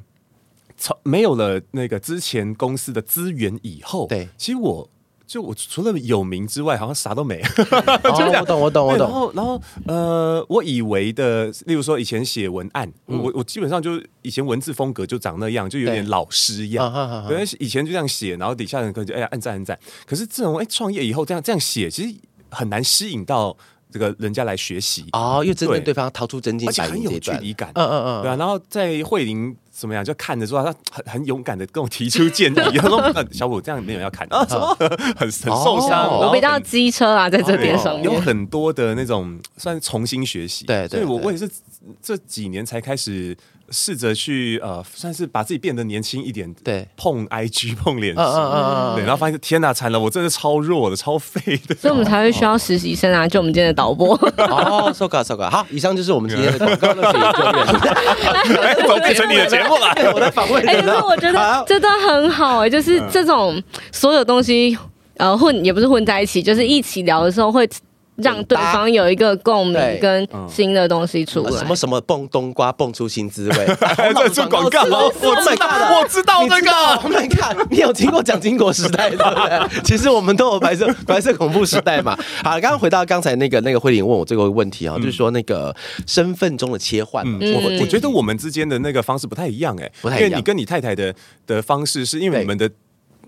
从没有了那个之前公司的资源以后，对，其实我。就我除了有名之外，好像啥都没。我懂，我懂，我懂。然后，然后，呃，我以为的，例如说以前写文案，我我基本上就以前文字风格就长那样，就有点老师一样。对，以前就这样写，然后底下人可能就哎呀按赞按赞。可是自从哎创业以后这样这样写，其实很难吸引到这个人家来学习哦，因为真正对方掏出真金白银，很有距离感。嗯嗯嗯，对啊。然后在慧玲。怎么样？就看着说他很很勇敢的跟我提出建议，他说：“小五这样没有人要砍啊，什么 很很受伤。”我比较机车啊，在这边上面有很多的那种算是重新学习。对，所以我我也是这几年才开始。试着去呃，算是把自己变得年轻一点，对，碰 IG 碰脸书，对，然后发现天哪，惨了，我真的超弱的，超废的，所以我们才会需要实习生啊，就我们今天的导播。哦，so good so good，好，以上就是我们今天的广告的结束。哎，怎么变成你的节目了？我在访问。哎，可是我觉得这段很好哎，就是这种所有东西呃混也不是混在一起，就是一起聊的时候会。让对方有一个共鸣跟新的东西出来，什么什么蹦冬瓜蹦出新滋味，在做广告，我知道，我知道那个，我们看，你有听过蒋经国时代对不对？其实我们都有白色 白色恐怖时代嘛。好，刚刚回到刚才那个那个慧玲问我这个问题啊，就是说那个身份中的切换，我我觉得我们之间的那个方式不太一样哎，不太一样，因为你跟你太太的的方式是因为你们的。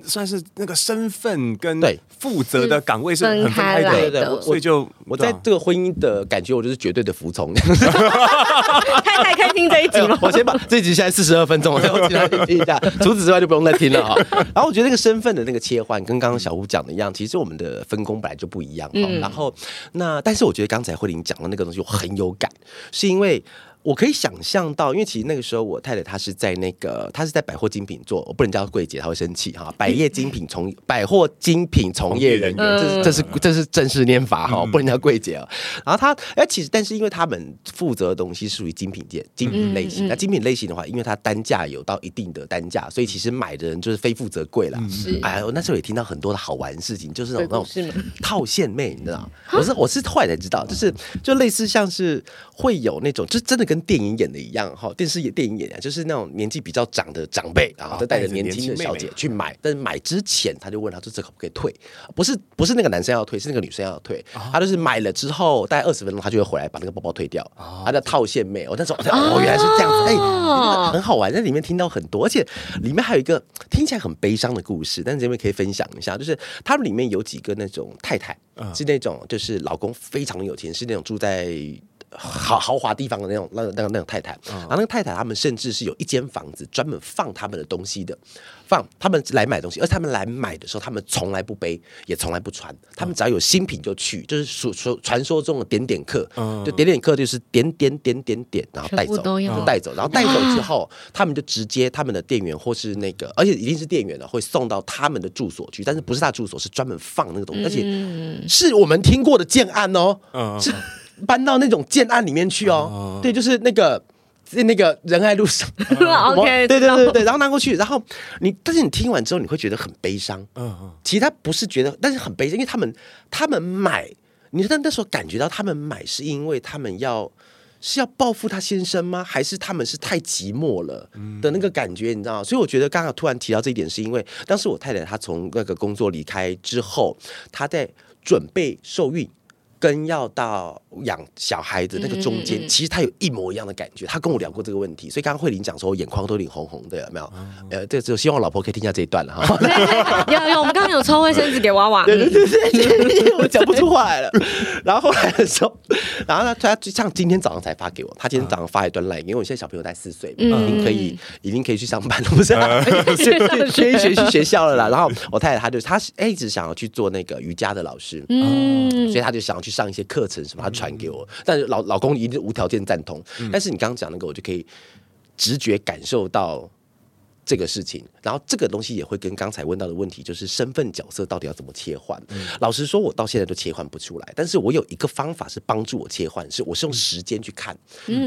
算是那个身份跟负责的岗位是很分开的，对，所以就我在这个婚姻的感觉，我就是绝对的服从。太太可以听这一集吗？我先把这一集现在四十二分钟，我先听一下。除此之外就不用再听了哈。然后我觉得那个身份的那个切换，跟刚刚小吴讲的一样，其实我们的分工本来就不一样。然后那但是我觉得刚才慧玲讲的那个东西我很有感，是因为。我可以想象到，因为其实那个时候我太太她是在那个，她是在百货精品做，我不能叫柜姐，她会生气哈。百业精品从 百货精品从业人员，这是这是这是正式念法哈，不能叫柜姐啊。然后她哎，其实但是因为他们负责的东西属于精品店、精品类型，那精品类型的话，因为它单价有到一定的单价，所以其实买的人就是非富则贵了。是哎，我那时候也听到很多的好玩的事情，就是那种那种套现妹，你知道？我是我是后来才知道，就是就类似像是会有那种，就真的跟。跟电影演的一样哈，电视演电影演的，就是那种年纪比较长的长辈啊，就带着年轻的小姐去买，但是买之前他就问他说，这可不可以退？不是不是那个男生要退，是那个女生要退。他就是买了之后大概二十分钟，他就会回来把那个包包退掉。他叫套现妹，我那时候哦原来是这样子，哎，很好玩，在里面听到很多，而且里面还有一个听起来很悲伤的故事，但是这边可以分享一下，就是他们里面有几个那种太太，是那种就是老公非常有钱，是那种住在。豪豪华地方的那种那那个那种太太，然后那个太太他们甚至是有一间房子专门放他们的东西的，放他们来买东西，而他们来买的时候，他们从来不背，也从来不穿，他们只要有新品就去，就是说说传说中的点点客，就点点客就是点点点点点，然后带走，就带走，然后带走之后，他们就直接他们的店员或是那个，而且一定是店员的会送到他们的住所去，但是不是他住所，是专门放那个东西，而且是我们听过的建案哦，是。搬到那种建案里面去哦，对，就是那个在那个仁爱路上。OK，对对对对，然后拿过去，然后你，但是你听完之后，你会觉得很悲伤。嗯嗯，其实他不是觉得，但是很悲伤，因为他们他们买，你那那时候感觉到他们买是因为他们要是要报复他先生吗？还是他们是太寂寞了的那个感觉？你知道吗？所以我觉得刚刚突然提到这一点，是因为当时我太太她从那个工作离开之后，她在准备受孕。跟要到养小孩子那个中间，其实他有一模一样的感觉。他跟我聊过这个问题，所以刚刚慧玲讲说，我眼眶都有点红红的，有没有？呃，这只有希望我老婆可以听一下这一段了哈。有有，我们刚刚有抽卫生纸给娃娃。对对对对，我讲不出话来了。然后后来的时候，然后呢，他就像今天早上才发给我，他今天早上发一段来，因为我现在小朋友才四岁，已经可以已经可以去上班了，不是？可以学学去学校了啦。然后我太太她就她一直想要去做那个瑜伽的老师，嗯，所以她就想要去。上一些课程什么，他传给我，但是老老公一定无条件赞同。但是你刚刚讲那个，我就可以直觉感受到这个事情。然后这个东西也会跟刚才问到的问题，就是身份角色到底要怎么切换？老实说，我到现在都切换不出来。但是我有一个方法是帮助我切换，是我是用时间去看，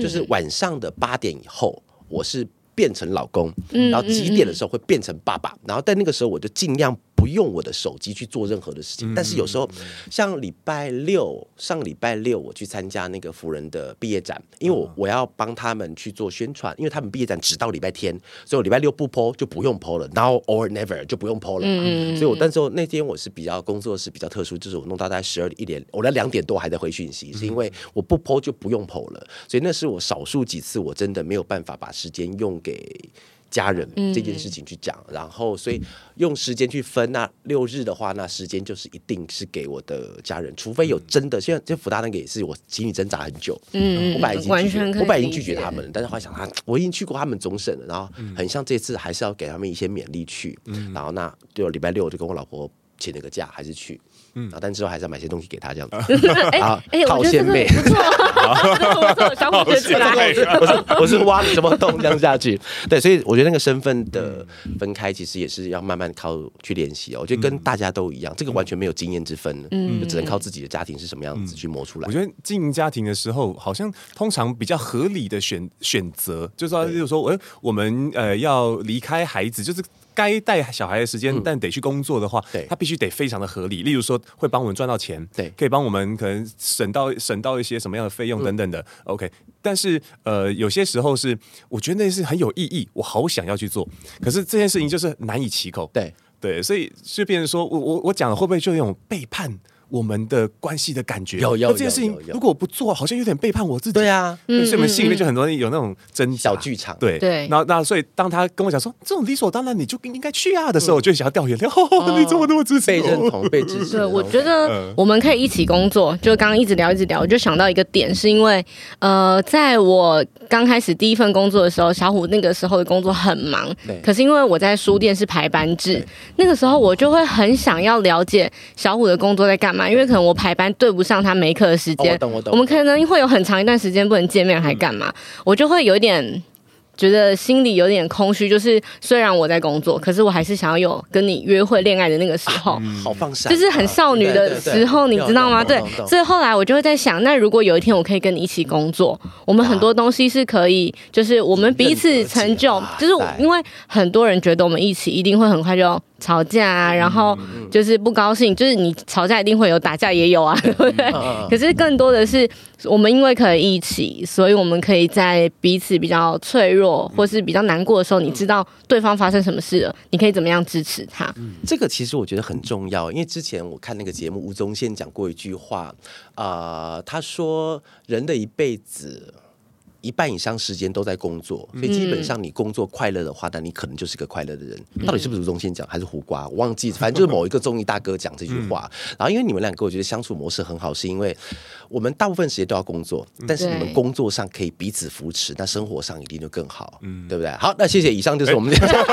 就是晚上的八点以后，我是变成老公，然后几点的时候会变成爸爸，然后在那个时候我就尽量。不用我的手机去做任何的事情，但是有时候像礼拜六，上礼拜六我去参加那个福人的毕业展，因为我我要帮他们去做宣传，因为他们毕业展只到礼拜天，所以我礼拜六不 po 就不用 po 了，now or never 就不用 po 了。嗯，所以我但是那天我是比较工作是比较特殊，就是我弄到大概十二点一点，我在两点多还在回讯息，是因为我不 po 就不用 po 了，所以那是我少数几次我真的没有办法把时间用给。家人这件事情去讲，嗯、然后所以用时间去分。那六日的话，那时间就是一定是给我的家人，除非有真的。现在这福大那个也是我心里挣扎很久。嗯，我本来已经拒绝，我本来已经拒绝他们了，但是后来想他，我已经去过他们总审了，然后很像这次还是要给他们一些勉励去。嗯，然后那就礼拜六我就跟我老婆请了个假，还是去。嗯，但之后还是要买些东西给他这样子。哎 哎，好鲜美，不错，小虎学起来。我是我是挖什么洞这样下去？对，所以我觉得那个身份的分开，其实也是要慢慢靠去练习哦。我觉得跟大家都一样，这个完全没有经验之分，嗯，就只能靠自己的家庭是什么样子去磨出来。我觉得经营家庭的时候，好像通常比较合理的选选择，就是说，就是说，哎，我们呃要离开孩子，就是。该带小孩的时间，但得去工作的话，对、他必须得非常的合理。例如说，会帮我们赚到钱，对，可以帮我们可能省到省到一些什么样的费用等等的。嗯、OK，但是呃，有些时候是我觉得那是很有意义，我好想要去做，可是这件事情就是难以启口。对对，所以就变成说我我我讲了会不会就有那种背叛？我们的关系的感觉，有有这件事情，如果我不做，好像有点背叛我自己。对啊，所以我们心里面就很多人有那种真小剧场。对对，那那所以当他跟我讲说这种理所当然，你就应该去啊的时候，我就想要掉眼泪。你怎么那么支持？被认同，被支持。对，我觉得我们可以一起工作。就刚刚一直聊，一直聊，我就想到一个点，是因为呃，在我刚开始第一份工作的时候，小虎那个时候的工作很忙。对。可是因为我在书店是排班制，那个时候我就会很想要了解小虎的工作在干嘛，因为可能我排班对不上他没课的时间，我们可能会有很长一段时间不能见面，还干嘛？我就会有点。觉得心里有点空虚，就是虽然我在工作，可是我还是想要有跟你约会、恋爱的那个时候，好放下，就是很少女的时候，你知道吗？对，所以后来我就会在想，那如果有一天我可以跟你一起工作，我们很多东西是可以，就是我们彼此成就，就是因为很多人觉得我们一起一定会很快就吵架啊，然后就是不高兴，就是你吵架一定会有，打架也有啊，对不对？可是更多的是我们因为可以一起，所以我们可以在彼此比较脆弱。或是比较难过的时候，你知道对方发生什么事了，你可以怎么样支持他？这个其实我觉得很重要，因为之前我看那个节目，吴宗宪讲过一句话，啊、呃，他说人的一辈子。一半以上时间都在工作，所以基本上你工作快乐的话，那你可能就是个快乐的人。到底是不是吴宗宪讲，还是胡瓜？我忘记，反正就是某一个综艺大哥讲这句话。然后因为你们两个，我觉得相处模式很好，是因为我们大部分时间都要工作，但是你们工作上可以彼此扶持，那生活上一定就更好，对不对？好，那谢谢。以上就是我们这样，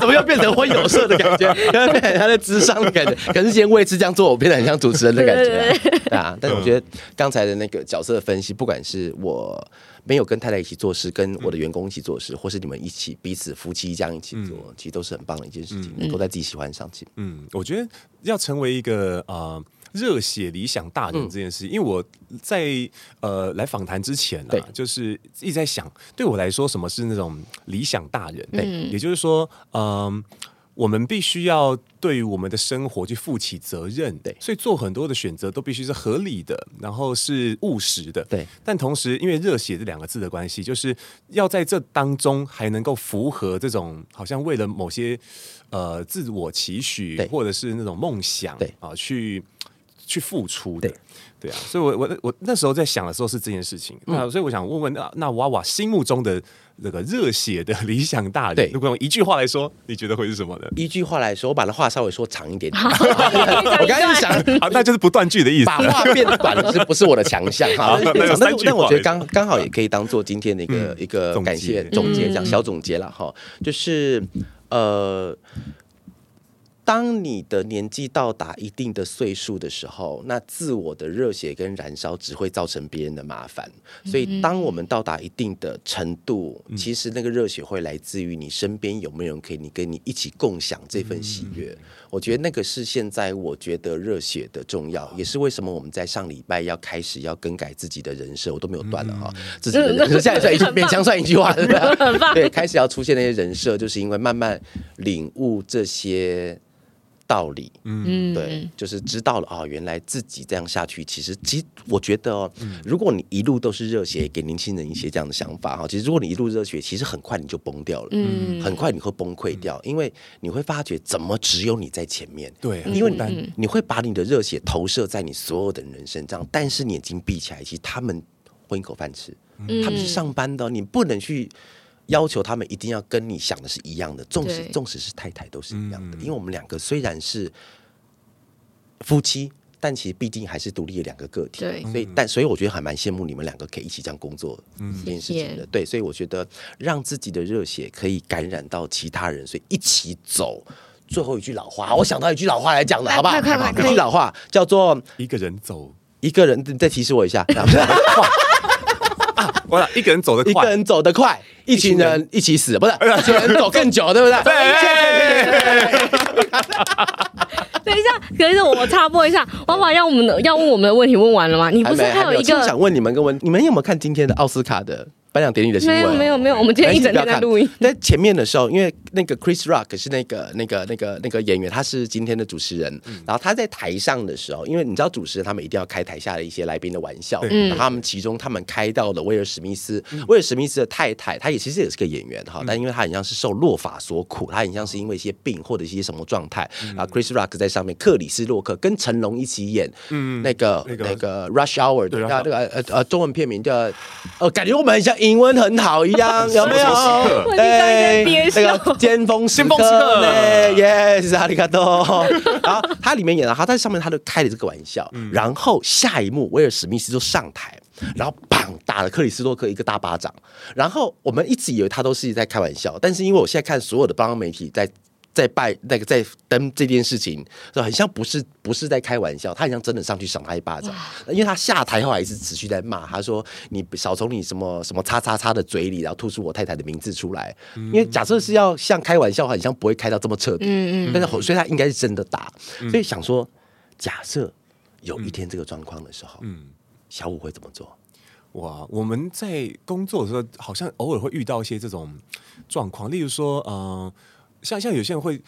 怎么又变成婚友社的感觉？他在智商的感觉，可是今天我也是这样做，我变得很像主持人的感觉，对啊。但是我觉得刚才的那个角色的分析，不管是我。没有跟太太一起做事，跟我的员工一起做事，或是你们一起彼此夫妻这样一起做，其实都是很棒的一件事情，能够在自己喜欢上去。嗯，我觉得要成为一个呃热血理想大人这件事，嗯、因为我在呃来访谈之前啊，就是一直在想，对我来说什么是那种理想大人？对，嗯、也就是说，嗯、呃。我们必须要对于我们的生活去负起责任，对，所以做很多的选择都必须是合理的，然后是务实的，对。但同时，因为热血这两个字的关系，就是要在这当中还能够符合这种好像为了某些呃自我期许或者是那种梦想，对。啊，去去付出的。对对啊，所以我，我我我那时候在想的时候是这件事情。那、嗯、所以我想问问，那那娃娃心目中的那个热血的理想大人，对，如果用一句话来说，你觉得会是什么呢？一句话来说，我把那话稍微说长一点点。我刚才想，好，那就是不断句的意思。把话变短了，是不是我的强项？哈，那那我觉得刚刚好也可以当做今天的一个、嗯、一个感谢总结，这样小总结了哈。就是呃。当你的年纪到达一定的岁数的时候，那自我的热血跟燃烧只会造成别人的麻烦。所以，当我们到达一定的程度，其实那个热血会来自于你身边有没有人可以你跟你一起共享这份喜悦。我觉得那个是现在我觉得热血的重要，也是为什么我们在上礼拜要开始要更改自己的人设，我都没有断了哈。自己的人设 现在算一句勉强算一句话？对，开始要出现那些人设，就是因为慢慢领悟这些。道理，嗯，对，就是知道了啊、哦，原来自己这样下去，其实，其实我觉得哦，嗯、如果你一路都是热血，给年轻人一些这样的想法哈，其实如果你一路热血，其实很快你就崩掉了，嗯，很快你会崩溃掉，因为你会发觉怎么只有你在前面，对，因为你你会把你的热血投射在你所有的人身上，但是你眼睛闭起来，其实他们混一口饭吃，他们是上班的，你不能去。要求他们一定要跟你想的是一样的，纵使纵使是太太都是一样的，因为我们两个虽然是夫妻，但其实毕竟还是独立的两个个体。对，所以但所以我觉得还蛮羡慕你们两个可以一起这样工作这件事情的。对，所以我觉得让自己的热血可以感染到其他人，所以一起走。最后一句老话，我想到一句老话来讲的，好不好？一句老话叫做“一个人走，一个人”，你再提示我一下。我一个人走得快，一个人走得快，一群人一起死，不是一群人走更久，对不对？对。等一下，可是我插播一下，王宝要我们的要问我们的问题问完了吗？你不是还有一个想问你们个问，你们有没有看今天的奥斯卡的？颁奖典礼的新闻没有没有没有，我们今天一整天在录音。在前面的时候，因为那个 Chris Rock 是那个那个那个那个演员，他是今天的主持人。嗯、然后他在台上的时候，因为你知道主持人他们一定要开台下的一些来宾的玩笑。嗯、然后他们其中他们开到了威尔史密斯，嗯、威尔史密斯的太太，她也其实也是个演员哈，嗯、但因为她很像是受落法所苦，她很像是因为一些病或者一些什么状态。嗯、然后 Chris Rock 在上面，克里斯洛克跟成龙一起演，嗯，那个那个、那个、Rush Hour 的那个呃呃中文片名叫呃，感觉我们很像英文很好。一样 有没有？对，那个尖峰时刻对？Yes，阿里嘎多。然后他里面演了，他在上面他就开了这个玩笑。然后下一幕，威尔史密斯就上台，然后砰打了克里斯多克一个大巴掌。然后我们一直以为他都是在开玩笑，但是因为我现在看所有的邦媒体在。在拜那个在登这件事情，很像不是不是在开玩笑，他很像真的上去赏他一巴掌，因为他下台后还是持续在骂，他说你少从你什么什么叉叉叉的嘴里，然后吐出我太太的名字出来，嗯、因为假设是要像开玩笑的话，很像不会开到这么彻底，嗯嗯，但是所以他应该是真的打，嗯、所以想说，假设有一天这个状况的时候，嗯，小五会怎么做？哇，我们在工作的时候，好像偶尔会遇到一些这种状况，例如说，嗯、呃。像像有些人会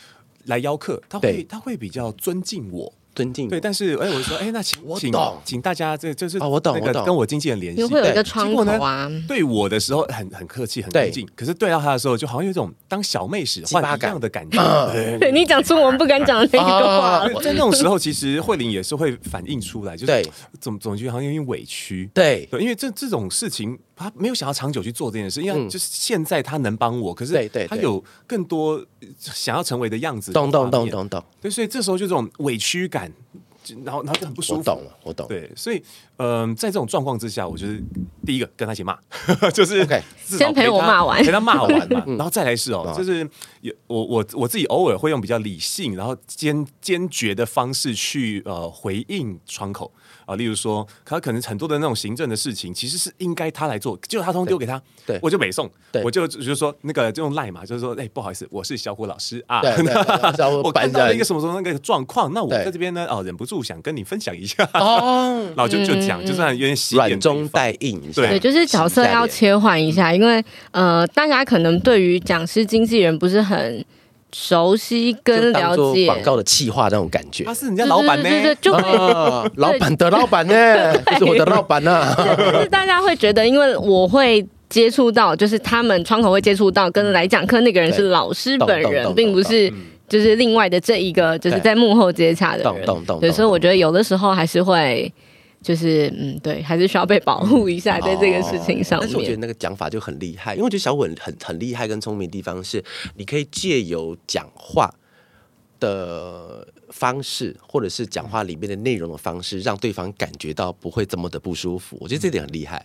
来邀客，他会他会比较尊敬我。尊敬对，但是哎，我就说哎，那请请请大家这就是我懂我懂，跟我经纪人联系，会有一个窗口啊。对我的时候很很客气很尊敬，可是对到他的时候就好像有一种当小妹使唤一样的感觉。对你讲出我们不敢讲的那个话，在那种时候，其实慧玲也是会反映出来，就是总总觉得好像有点委屈。对，因为这这种事情，他没有想要长久去做这件事，因为就是现在他能帮我，可是他有更多想要成为的样子。懂懂懂懂懂。对，所以这时候就这种委屈感。然后，然后就很不舒服。我懂了，我懂。对，所以，嗯、呃，在这种状况之下，我就是第一个跟他一起骂，就是.先陪我骂完，陪他骂完嘛，然后再来是哦，就是有我我我自己偶尔会用比较理性，然后坚坚决的方式去呃回应窗口。啊，例如说，他可能很多的那种行政的事情，其实是应该他来做，就他通丢给他，对，我就北送，对，我就就说那个就用赖嘛，就是说，哎，不好意思，我是小虎老师啊，我看到了一个什么什么那个状况，那我在这边呢，哦，忍不住想跟你分享一下，哦，然后就就讲，就算有点软中带硬，对，就是角色要切换一下，因为呃，大家可能对于讲师经纪人不是很。熟悉跟了解。广告的企划那种感觉，他是人家老板呢，就老板的老板呢，是我的老板呢。就是大家会觉得，因为我会接触到，就是他们窗口会接触到，跟来讲课那个人是老师本人，并不是就是另外的这一个，就是在幕后接洽的人。对，所以我觉得有的时候还是会。就是嗯，对，还是需要被保护一下，在这个事情上面。但是我觉得那个讲法就很厉害，因为我觉得小稳很很很厉害跟聪明的地方是，你可以借由讲话的方式，或者是讲话里面的内容的方式，让对方感觉到不会这么的不舒服。我觉得这点很厉害。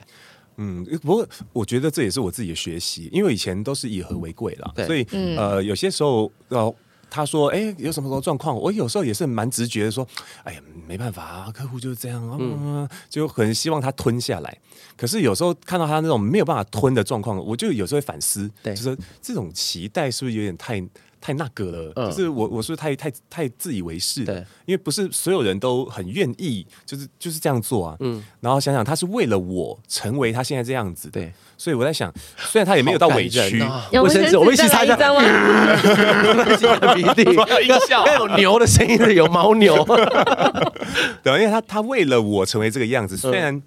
嗯，不过我觉得这也是我自己的学习，因为以前都是以和为贵了，嗯、所以、嗯、呃，有些时候要。他说：“哎，有什么什么状况？我有时候也是蛮直觉的说，哎呀，没办法啊，客户就是这样啊，嗯、就很希望他吞下来。可是有时候看到他那种没有办法吞的状况，我就有时候会反思，对就是这种期待是不是有点太……”太那个了，嗯、就是我我是不是太太太自以为是？对，因为不是所有人都很愿意，就是就是这样做啊。嗯，然后想想他是为了我成为他现在这样子，对，所以我在想，虽然他也没有到委屈，卫生纸我们一起擦一下，鼻涕，要有牛的声音，有牦牛，对，因为他他为了我成为这个样子，虽然。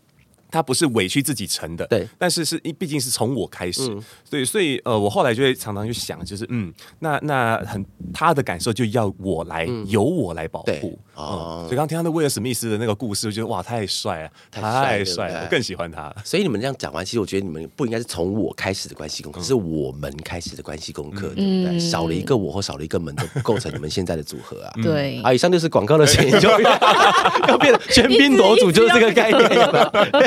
他不是委屈自己成的，对，但是是毕竟是从我开始，嗯、对，所以呃，我后来就会常常去想，就是嗯，那那很他的感受就要我来，嗯、由我来保护。哦。所以刚刚听他的威尔史密斯的那个故事，我觉得哇，太帅了，太帅了，我更喜欢他。所以你们这样讲完，其实我觉得你们不应该是从我开始的关系功课，嗯、是我们开始的关系功课，对不对？嗯、少了一个我或少了一个门，都不构成你们现在的组合啊。对啊，以上就是广告的声音，就要变得 喧宾夺主，就是这个概念。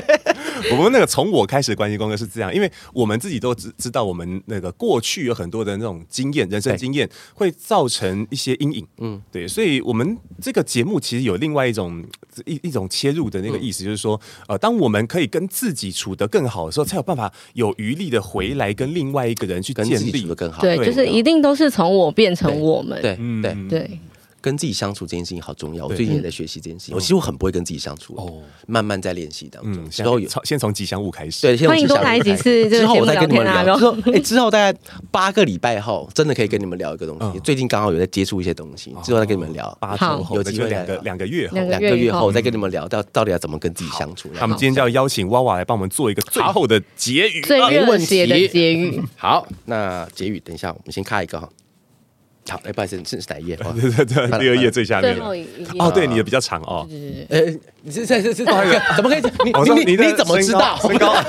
我们那个从我开始的关系功课是这样，因为我们自己都知知道，我们那个过去有很多的那种经验，人生经验会造成一些阴影。嗯，对，所以我们这个节目其实有另外一种一一种切入的那个意思，就是说，呃，当我们可以跟自己处得更好的时候，才有办法有余力的回来跟另外一个人去建立的更好。对，就是一定都是从我变成我们。对，对，对。跟自己相处这件事情好重要，我最近也在学习这件事情。我其实我很不会跟自己相处，哦，慢慢在练习当中。之后有先从吉祥物开始，对，先从吉祥物开始。之后我再跟你们聊。之后，哎，之后大概八个礼拜后，真的可以跟你们聊一个东西。最近刚好有在接触一些东西，之后再跟你们聊。八周后，有机会两个两个月后，两个月后再跟你们聊到到底要怎么跟自己相处。那我们今天就要邀请娃娃来帮我们做一个最后的结语，最热血的结语。好，那结语等一下，我们先看一个哈。好，哎，不好意思，是是哪一页？对 对对，第二页最下面。哦，对，你的比较长哦。呃，你这这这怎么可以？你你你怎么知道？身高？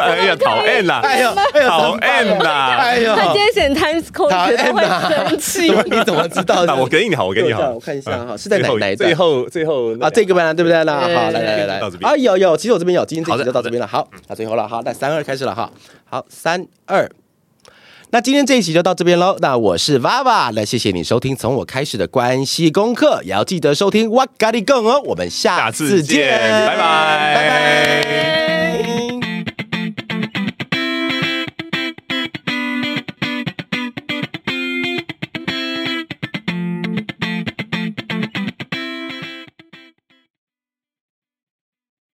哎呀，讨厌啦！哎呀，讨厌啦！哎呀，他今天选 Times Square 觉得会生气。你怎么知道？我给你好，我给你好。我看一下哈，是在哪哪最后最后啊，这个吧，对不对？那好，来来来来，啊，有有，其实我这边有，今天这集就到这边了。好，那最后了，好，那三二开始了哈。好，三二。那今天这一期就到这边喽。那我是 Vava，，那谢谢你收听从我开始的关系功课，也要记得收听哇咖喱更哦。我们下次见，拜拜，拜拜。